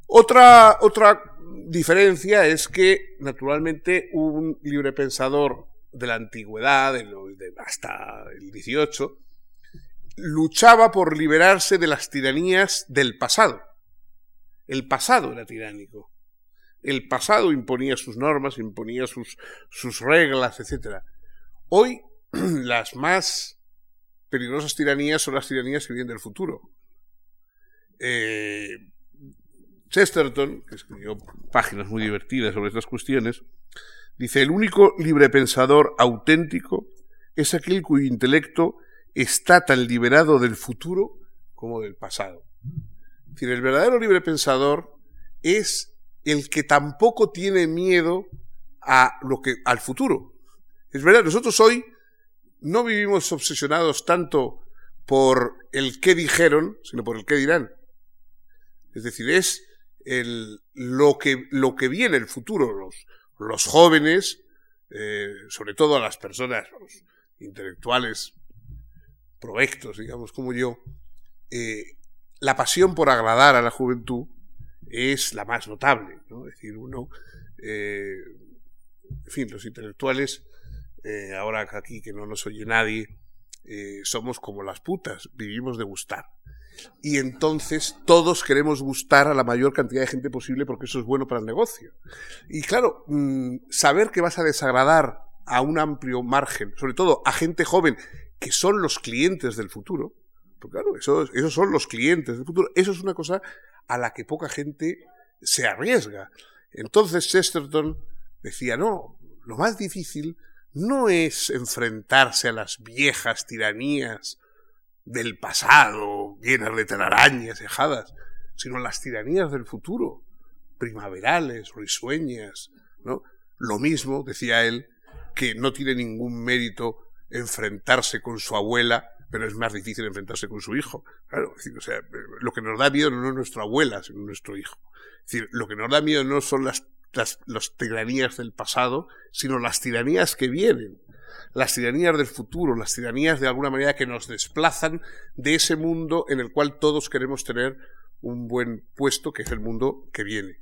Otra, otra diferencia es que, naturalmente, un libre pensador de la antigüedad, hasta el 18, luchaba por liberarse de las tiranías del pasado. El pasado era tiránico. El pasado imponía sus normas, imponía sus, reglas, etc. Hoy las más peligrosas tiranías son las tiranías que vienen del futuro. Eh, Chesterton, que escribió páginas muy divertidas sobre estas cuestiones, dice, el único librepensador auténtico es aquel cuyo intelecto está tan liberado del futuro como del pasado. Es decir, el verdadero librepensador es el que tampoco tiene miedo a lo que, al futuro. Es verdad, nosotros hoy no vivimos obsesionados tanto por el qué dijeron, sino por el qué dirán. Es decir, es el, lo, que, lo que viene, el futuro. Los, los jóvenes, eh, sobre todo a las personas, los intelectuales provectos, digamos, como yo, eh, la pasión por agradar a la juventud es la más notable. ¿no? Es decir, uno, eh, en fin, los intelectuales, eh, ahora aquí que no nos oye nadie, eh, somos como las putas, vivimos de gustar. Y entonces todos queremos gustar a la mayor cantidad de gente posible porque eso es bueno para el negocio. Y claro, mm, saber que vas a desagradar a un amplio margen, sobre todo a gente joven, que son los clientes del futuro, porque claro, esos, esos son los clientes del futuro, eso es una cosa a la que poca gente se arriesga. Entonces Chesterton decía, no, lo más difícil no es enfrentarse a las viejas tiranías del pasado, llenas de telarañas dejadas, sino las tiranías del futuro, primaverales, risueñas, ¿no? Lo mismo, decía él, que no tiene ningún mérito enfrentarse con su abuela, pero es más difícil enfrentarse con su hijo. Claro, lo que nos da miedo no es nuestra abuela, sino nuestro hijo. Lo que nos da miedo no son las, las, las tiranías del pasado, sino las tiranías que vienen las tiranías del futuro, las tiranías de alguna manera que nos desplazan de ese mundo en el cual todos queremos tener un buen puesto, que es el mundo que viene.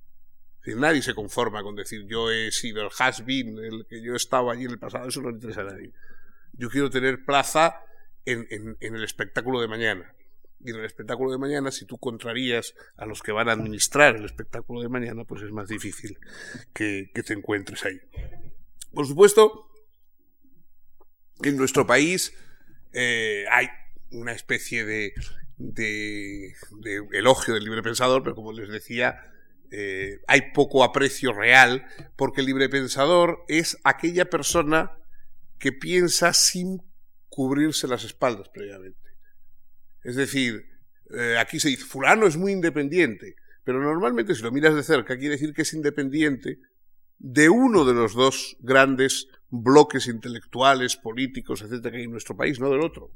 nadie se conforma con decir yo he sido el has been, el que yo he estado allí en el pasado, eso no le interesa a nadie. Yo quiero tener plaza en, el espectáculo de mañana. Y en el espectáculo de mañana, si tú contrarías a los que van a administrar el espectáculo de mañana, pues es más difícil que, te encuentres ahí. Por supuesto, en nuestro país eh, hay una especie de, de, elogio del libre pensador, pero como les decía, eh, hay poco aprecio real, porque el libre pensador es aquella persona que piensa sin cubrirse las espaldas previamente. Es decir, eh, aquí se dice, fulano es muy independiente, pero normalmente si lo miras de cerca quiere decir que es independiente de uno de los dos grandes bloques intelectuales, políticos, etcétera, que hay en nuestro país, no del otro.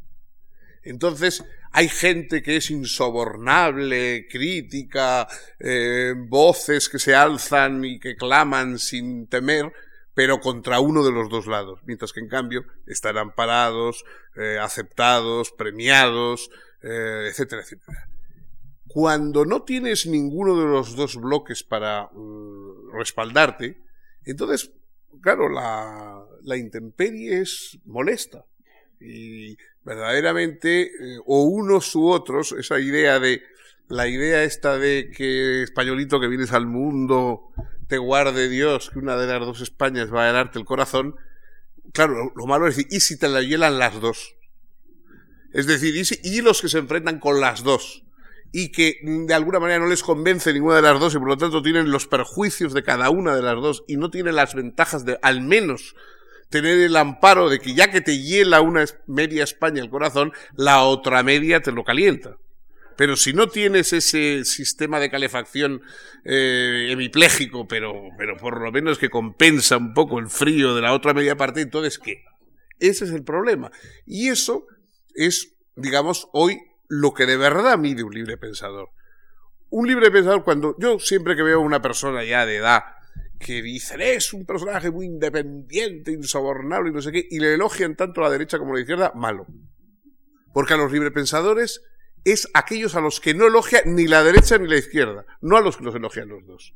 Entonces, hay gente que es insobornable, crítica, eh, voces que se alzan y que claman sin temer, pero contra uno de los dos lados, mientras que en cambio están amparados, eh, aceptados, premiados, eh, etcétera, etcétera. Cuando no tienes ninguno de los dos bloques para mm, respaldarte, entonces, claro, la, la intemperie es molesta. Y verdaderamente, eh, o unos u otros, esa idea de, la idea esta de que españolito que vienes al mundo, te guarde Dios, que una de las dos Españas va a ganarte el corazón, claro, lo, malo es decir, ¿y si te la hielan las dos? Es decir, ¿y, ¿y los que se enfrentan con las dos? y que de alguna manera no les convence ninguna de las dos y por lo tanto tienen los perjuicios de cada una de las dos y no tienen las ventajas de al menos tener el amparo de que ya que te hiela una media España el corazón, la otra media te lo calienta. Pero si no tienes ese sistema de calefacción eh, hemipléjico, pero, pero por lo menos que compensa un poco el frío de la otra media parte, entonces ¿qué? Ese es el problema. Y eso es, digamos, hoy lo que de verdad mide un libre pensador. Un libre pensador, cuando yo siempre que veo a una persona ya de edad que dice es un personaje muy independiente, insobornable y no sé qué, y le elogian tanto a la derecha como a la izquierda, malo. Porque a los librepensadores es aquellos a los que no elogia ni la derecha ni la izquierda, no a los que los elogian los dos.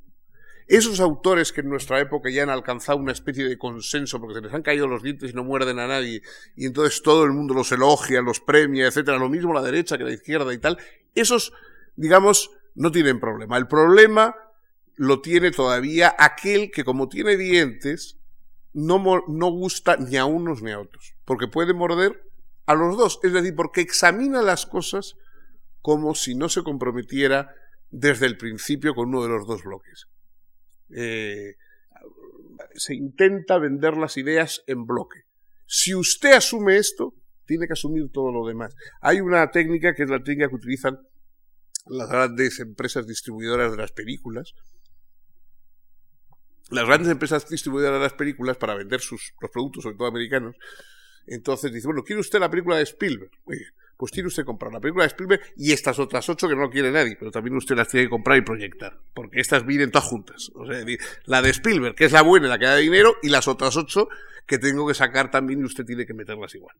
Esos autores que en nuestra época ya han alcanzado una especie de consenso porque se les han caído los dientes y no muerden a nadie, y entonces todo el mundo los elogia, los premia, etcétera, lo mismo la derecha que la izquierda y tal, esos, digamos, no tienen problema. El problema lo tiene todavía aquel que como tiene dientes, no, no gusta ni a unos ni a otros, porque puede morder a los dos, es decir, porque examina las cosas como si no se comprometiera desde el principio con uno de los dos bloques. Eh, se intenta vender las ideas en bloque. Si usted asume esto, tiene que asumir todo lo demás. Hay una técnica que es la técnica que utilizan las grandes empresas distribuidoras de las películas. Las grandes empresas distribuidoras de las películas para vender sus los productos, sobre todo americanos. Entonces dice, bueno, ¿quiere usted la película de Spielberg? Pues tiene usted que comprar la película de Spielberg y estas otras ocho que no quiere nadie, pero también usted las tiene que comprar y proyectar, porque estas vienen todas juntas. O sea, la de Spielberg, que es la buena, la que da dinero, y las otras ocho que tengo que sacar también y usted tiene que meterlas igual.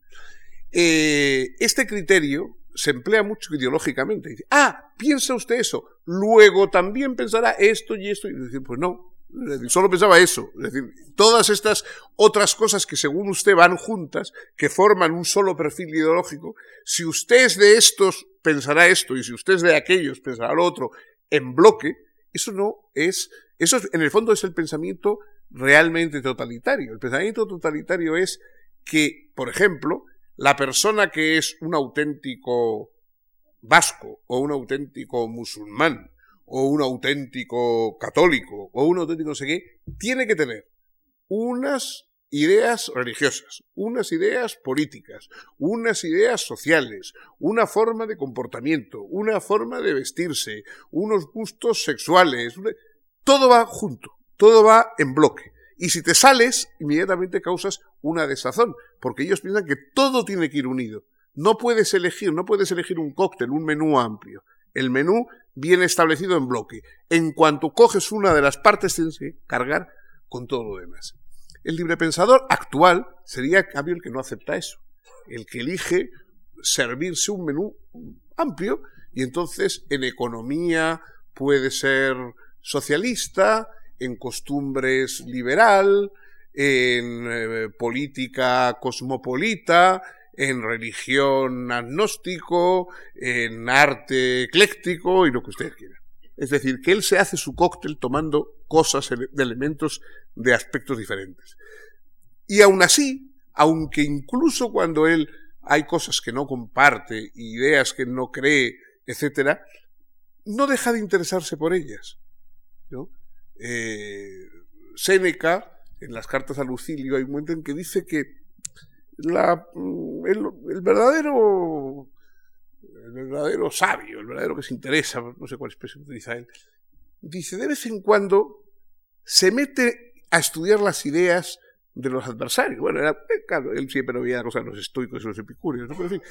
Eh, este criterio se emplea mucho ideológicamente. Dice, ah, piensa usted eso, luego también pensará esto y esto, y dice, pues no, Solo pensaba eso. Es decir, todas estas otras cosas que según usted van juntas, que forman un solo perfil ideológico, si usted es de estos, pensará esto, y si usted es de aquellos, pensará lo otro, en bloque, eso no es, eso en el fondo es el pensamiento realmente totalitario. El pensamiento totalitario es que, por ejemplo, la persona que es un auténtico vasco o un auténtico musulmán o un auténtico católico, o un auténtico no sé qué, tiene que tener unas ideas religiosas, unas ideas políticas, unas ideas sociales, una forma de comportamiento, una forma de vestirse, unos gustos sexuales, todo va junto, todo va en bloque. Y si te sales, inmediatamente causas una desazón, porque ellos piensan que todo tiene que ir unido. No puedes elegir, no puedes elegir un cóctel, un menú amplio. El menú viene establecido en bloque. En cuanto coges una de las partes, tienes que cargar con todo lo demás. El librepensador actual sería, cambio, el que no acepta eso. El que elige servirse un menú amplio y entonces en economía puede ser socialista, en costumbres liberal, en eh, política cosmopolita, en religión agnóstico, en arte ecléctico y lo que ustedes quieran. Es decir, que él se hace su cóctel tomando cosas de elementos de aspectos diferentes. Y aún así, aunque incluso cuando él hay cosas que no comparte, ideas que no cree, etcétera, no deja de interesarse por ellas. ¿no? Eh, Séneca, en las cartas a Lucilio, hay un momento en que dice que mm, el, verdadero el verdadero sabio, el verdadero que se interesa, no sé cuál expresión utiliza él, dice, de vez en cuando se mete a estudiar las ideas de los adversarios. Bueno, eh, claro, él siempre veía cosas de los estoicos y los epicúreos, pero en fin.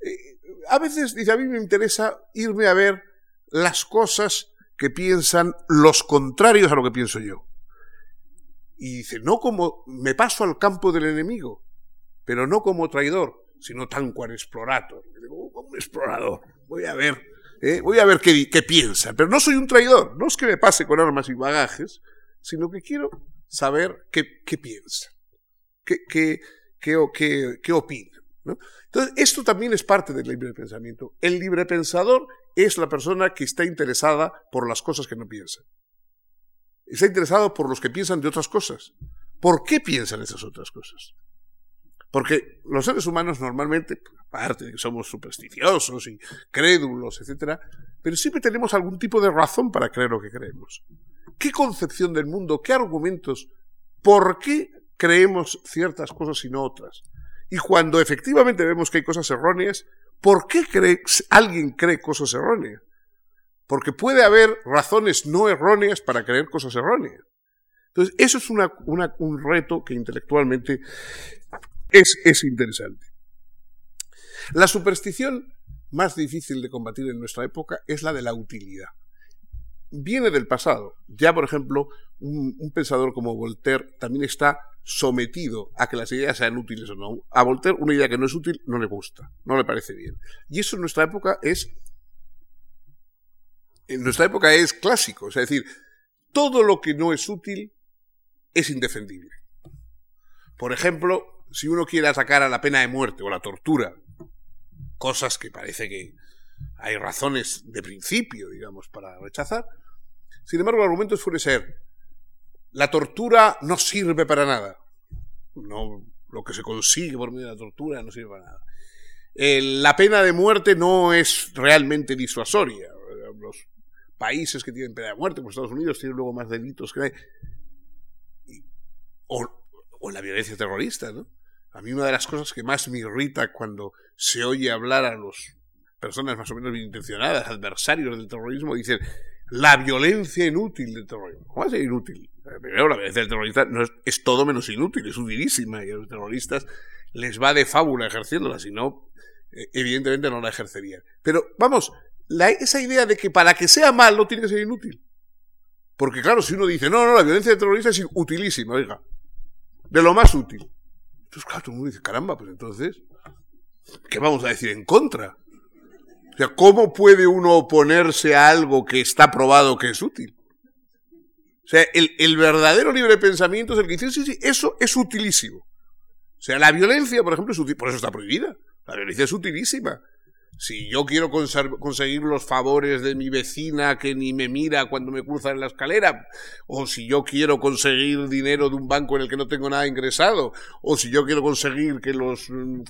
Eh, a veces, dice, a mí me interesa irme a ver las cosas que piensan los contrarios a lo que pienso yo. Y dice, no como me paso al campo del enemigo, pero no como traidor, sino tan cual explorator. Digo, un explorador, voy a ver, ¿eh? voy a ver qué, qué piensa, pero no soy un traidor, no es que me pase con armas y bagajes, sino que quiero saber qué, qué piensa, qué, qué, qué, qué opina. Entonces, esto también es parte del libre pensamiento. El libre pensador es la persona que está interesada por las cosas que no piensa. Está interesado por los que piensan de otras cosas. ¿Por qué piensan esas otras cosas? Porque los seres humanos normalmente, aparte de que somos supersticiosos y crédulos, etc., pero siempre tenemos algún tipo de razón para creer lo que creemos. ¿Qué concepción del mundo, qué argumentos, por qué creemos ciertas cosas y no otras? Y cuando efectivamente vemos que hay cosas erróneas, ¿por qué alguien cree cosas erróneas? Porque puede haber razones no erróneas para creer cosas erróneas. Entonces, eso es un reto que intelectualmente es, es interesante. La superstición más difícil de combatir en nuestra época es la de la utilidad. Viene del pasado. Ya, por ejemplo, un, pensador como Voltaire también está sometido a que las ideas sean útiles o no. A Voltaire una idea que no es útil no le gusta, no le parece bien. Y eso en nuestra época es en nuestra época es clásico, es decir, todo lo que no es útil es indefendible. Por ejemplo, si uno quiere atacar a la pena de muerte o la tortura, cosas que parece que hay razones de principio, digamos, para rechazar, sin embargo, el argumento suele ser, la tortura no sirve para nada. No, lo que se consigue por medio de la tortura no sirve para nada. la pena de muerte no es realmente disuasoria. Los países que tienen pena de muerte, como Estados Unidos, tienen luego más delitos que hay. La violencia terrorista, ¿no? A mí una de las cosas que más me irrita cuando se oye hablar a las personas más o menos bien intencionadas, adversarios del terrorismo, dicen la violencia inútil del terrorismo. ¿Cómo va a ser inútil? Primero, la violencia terrorista no es, todo menos inútil, es utilísima y a los terroristas les va de fábula ejerciéndola, si no, eh, evidentemente no la ejercerían. Pero vamos, esa idea de que para que sea malo tiene que ser inútil. Porque claro, si uno dice, no, no, la violencia terrorista es utilísima, oiga, de lo más útil. Entonces, claro, todo el mundo dice, caramba, pues entonces, ¿qué vamos a decir en contra? O sea, ¿cómo puede uno oponerse a algo que está probado que es útil? O sea, el, verdadero libre pensamiento es el que dice, sí, sí, eso es utilísimo. O sea, la violencia, por ejemplo, es útil, por eso está prohibida. La violencia es utilísima. Si yo quiero conseguir los favores de mi vecina que ni me mira cuando me cruza en la escalera, o si yo quiero conseguir dinero de un banco en el que no tengo nada ingresado, o si yo quiero conseguir que los mm,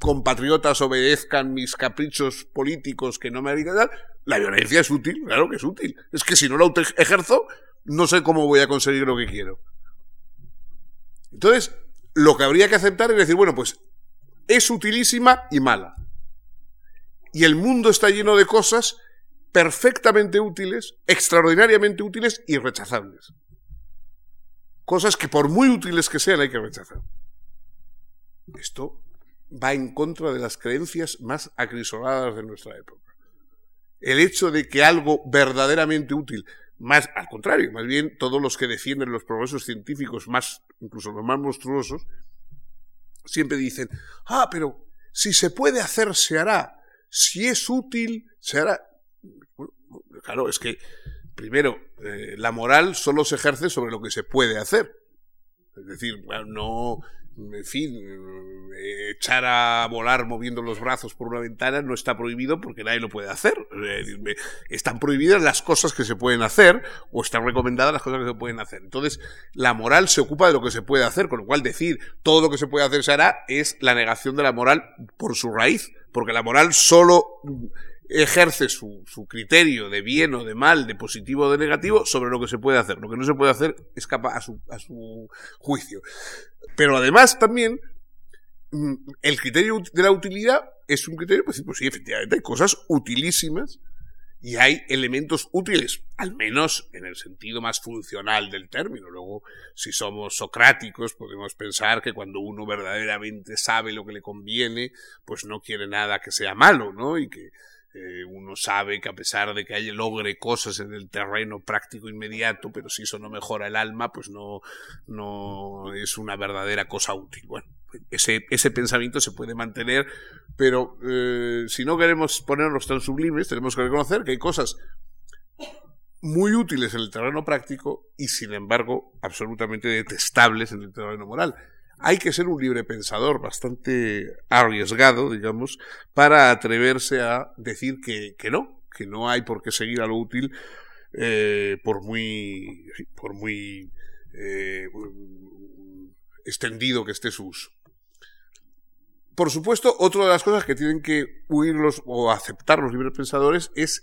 compatriotas obedezcan mis caprichos políticos que no me harían la violencia es útil, claro que es útil. Es que si no la ejerzo, no sé cómo voy a conseguir lo que quiero. Entonces, lo que habría que aceptar es decir, bueno, pues es utilísima y mala. Y el mundo está lleno de cosas perfectamente útiles, extraordinariamente útiles y rechazables. Cosas que por muy útiles que sean hay que rechazar. Esto va en contra de las creencias más acrisoladas de nuestra época. El hecho de que algo verdaderamente útil, más al contrario, más bien todos los que defienden los progresos científicos más, incluso los más monstruosos, siempre dicen, ah, pero si se puede hacer, se hará si es útil, se hará. claro, es que, primero, eh, la moral solo se ejerce sobre lo que se puede hacer. Es decir, no, en fin, eh, echar a volar moviendo los brazos por una ventana no está prohibido porque nadie lo puede hacer. Están prohibidas las cosas que se pueden hacer o están recomendadas las cosas que se pueden hacer. Entonces, la moral se ocupa de lo que se puede hacer, con lo cual decir todo lo que se puede hacer se hará es la negación de la moral por su raíz porque la moral solo ejerce su, criterio de bien o de mal, de positivo o de negativo, sobre lo que se puede hacer. Lo que no se puede hacer escapa a su, a su juicio. Pero además también, mm, el criterio de la utilidad es un criterio, pues, pues sí, efectivamente, hay cosas utilísimas y hay elementos útiles, al menos en el sentido más funcional del término. Luego, si somos socráticos, podemos pensar que cuando uno verdaderamente sabe lo que le conviene, pues no quiere nada que sea malo, ¿no? Y que eh, uno sabe que a pesar de que haya logre cosas en el terreno práctico inmediato, pero si eso no mejora el alma, pues no, no es una verdadera cosa útil. Bueno, ese, ese pensamiento se puede mantener, pero eh, si no queremos ponernos tan sublimes, tenemos que reconocer que hay cosas muy útiles en el terreno práctico y sin embargo absolutamente detestables en el terreno moral. Hay que ser un libre pensador bastante arriesgado, digamos, para atreverse a decir que, que no, que no hay por qué seguir a lo útil eh, por muy, por muy eh, extendido que esté su uso. Por supuesto, otra de las cosas que tienen que huir o aceptar los librepensadores es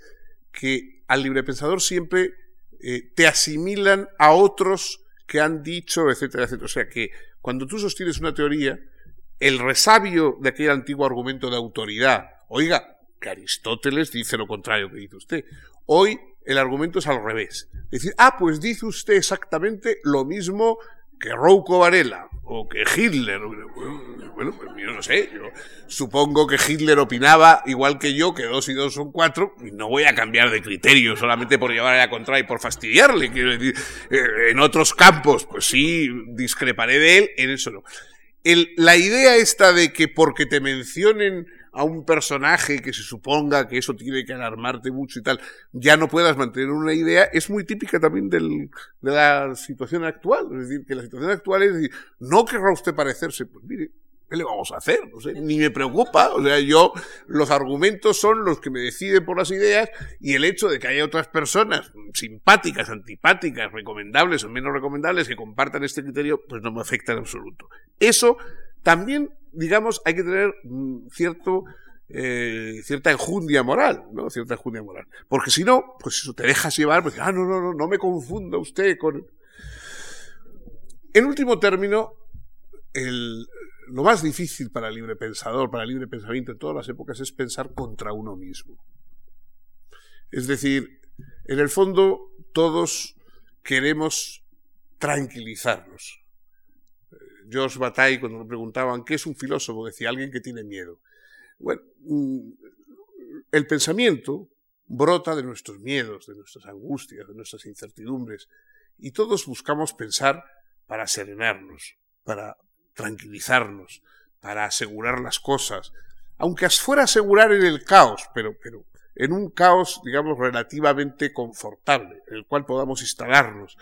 que al librepensador siempre eh, te asimilan a otros que han dicho, etcétera, etcétera. O sea que cuando tú sostienes una teoría, el resabio de aquel antiguo argumento de autoridad, oiga, que Aristóteles dice lo contrario que dice usted. Hoy el argumento es al revés. Decir, ah, pues dice usted exactamente lo mismo que Rouco Varela o que Hitler. Bueno, pues yo no sé, yo supongo que Hitler opinaba igual que yo, que dos y dos son cuatro, y no voy a cambiar de criterio solamente por llevar a contra y por fastidiarle. Quiero decir, eh, en otros campos, pues sí, discreparé de él, en eso no. La idea esta de que porque te mencionen a un personaje que se suponga que eso tiene que alarmarte mucho y tal, ya no puedas mantener una idea, es muy típica también de la situación actual. Es decir, que la situación actual es decir, no querrá usted parecerse, pues mire, ¿qué le vamos a hacer? No sé, ni me preocupa. O sea, yo, los argumentos son los que me deciden por las ideas y el hecho de que haya otras personas simpáticas, antipáticas, recomendables o menos recomendables que compartan este criterio, pues no me afecta en absoluto. Eso también digamos, hay que tener mm, cierto, eh, cierta enjundia moral, ¿no? Cierta enjundia moral. Porque si no, pues eso, te dejas llevar, pues, ah, no, no, no, no me confunda usted con... En último término, el, lo más difícil para el libre pensador, para el libre pensamiento en todas las épocas es pensar contra uno mismo. Es decir, en el fondo todos queremos tranquilizarnos. George Bataille, cuando le preguntaban qué es un filósofo, decía alguien que tiene miedo. Bueno, mm, el pensamiento brota de nuestros miedos, de nuestras angustias, de nuestras incertidumbres, y todos buscamos pensar para serenarnos, para tranquilizarnos, para asegurar las cosas, aunque fuera asegurar en el caos, pero, pero en un caos, digamos, relativamente confortable, en el cual podamos instalarnos,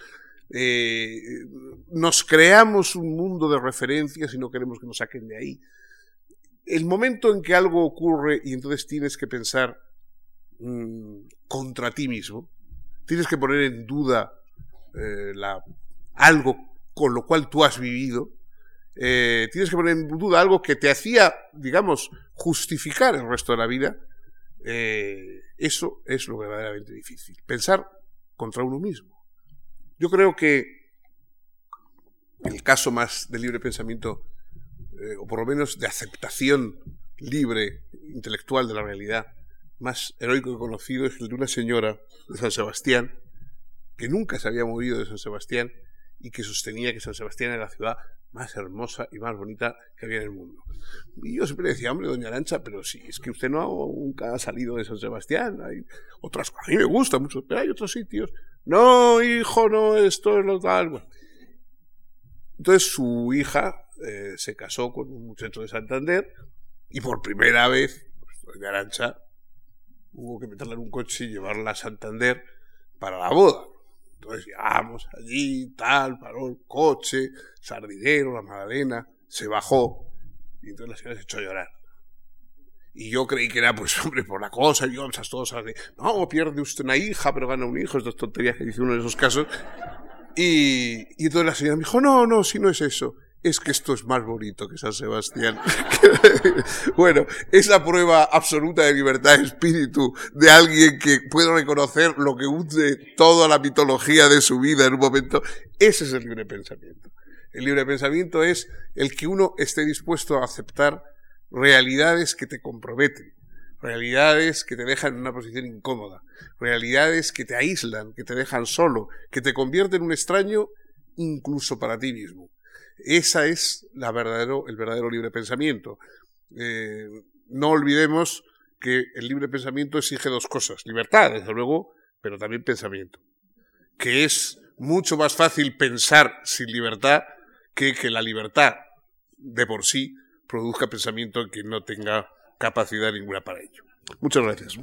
eh, nos creamos un mundo de referencias y no queremos que nos saquen de ahí. el momento en que algo ocurre y entonces tienes que pensar mm, contra ti mismo, tienes que poner en duda eh, algo con lo cual tú has vivido, eh, tienes que poner en duda algo que te hacía, digamos, justificar el resto de la vida, eso es lo verdaderamente difícil. Pensar contra uno mismo. Yo creo que el caso más de libre pensamiento, eh, o por lo menos de aceptación libre, intelectual de la realidad, más heroico que conocido es el de una señora de San Sebastián, que nunca se había movido de San Sebastián y que sostenía que San Sebastián era la ciudad más hermosa y más bonita que había en el mundo. Y yo siempre decía, hombre, doña Arancha, pero si es que usted no nunca ha salido de San Sebastián, hay otras cosas, a mí me gusta mucho, pero hay otros sitios. No, hijo, no, esto es lo tal. Entonces su hija eh, se casó con un muchacho de Santander y por primera vez, pues, doña Arancha hubo que meterla en un coche y llevarla a Santander para la boda. Entonces llegamos allí, tal, paró el coche, sardinero, la magdalena, se bajó y entonces la señora se echó a llorar. Y yo creí que era, pues, hombre, por la cosa, yo, esas todos, no, pierde usted una hija, pero gana un hijo, estas tonterías que dice uno de esos casos. Y, y entonces la señora me dijo, no, no, si no es eso es que esto es más bonito que San Sebastián. bueno, es la prueba absoluta de libertad de espíritu de alguien que puede reconocer lo que hunde toda la mitología de su vida en un momento. Ese es el libre pensamiento. El libre pensamiento es el que uno esté dispuesto a aceptar realidades que te comprometen, realidades que te dejan en una posición incómoda, realidades que te aíslan, que te dejan solo, que te convierten en un extraño incluso para ti mismo. Esa es la el verdadero libre pensamiento. Eh, no olvidemos que el libre pensamiento exige dos cosas, libertad, desde luego, pero también pensamiento. Que es mucho más fácil pensar sin libertad que que la libertad de por sí produzca pensamiento que no tenga capacidad ninguna para ello. Muchas gracias.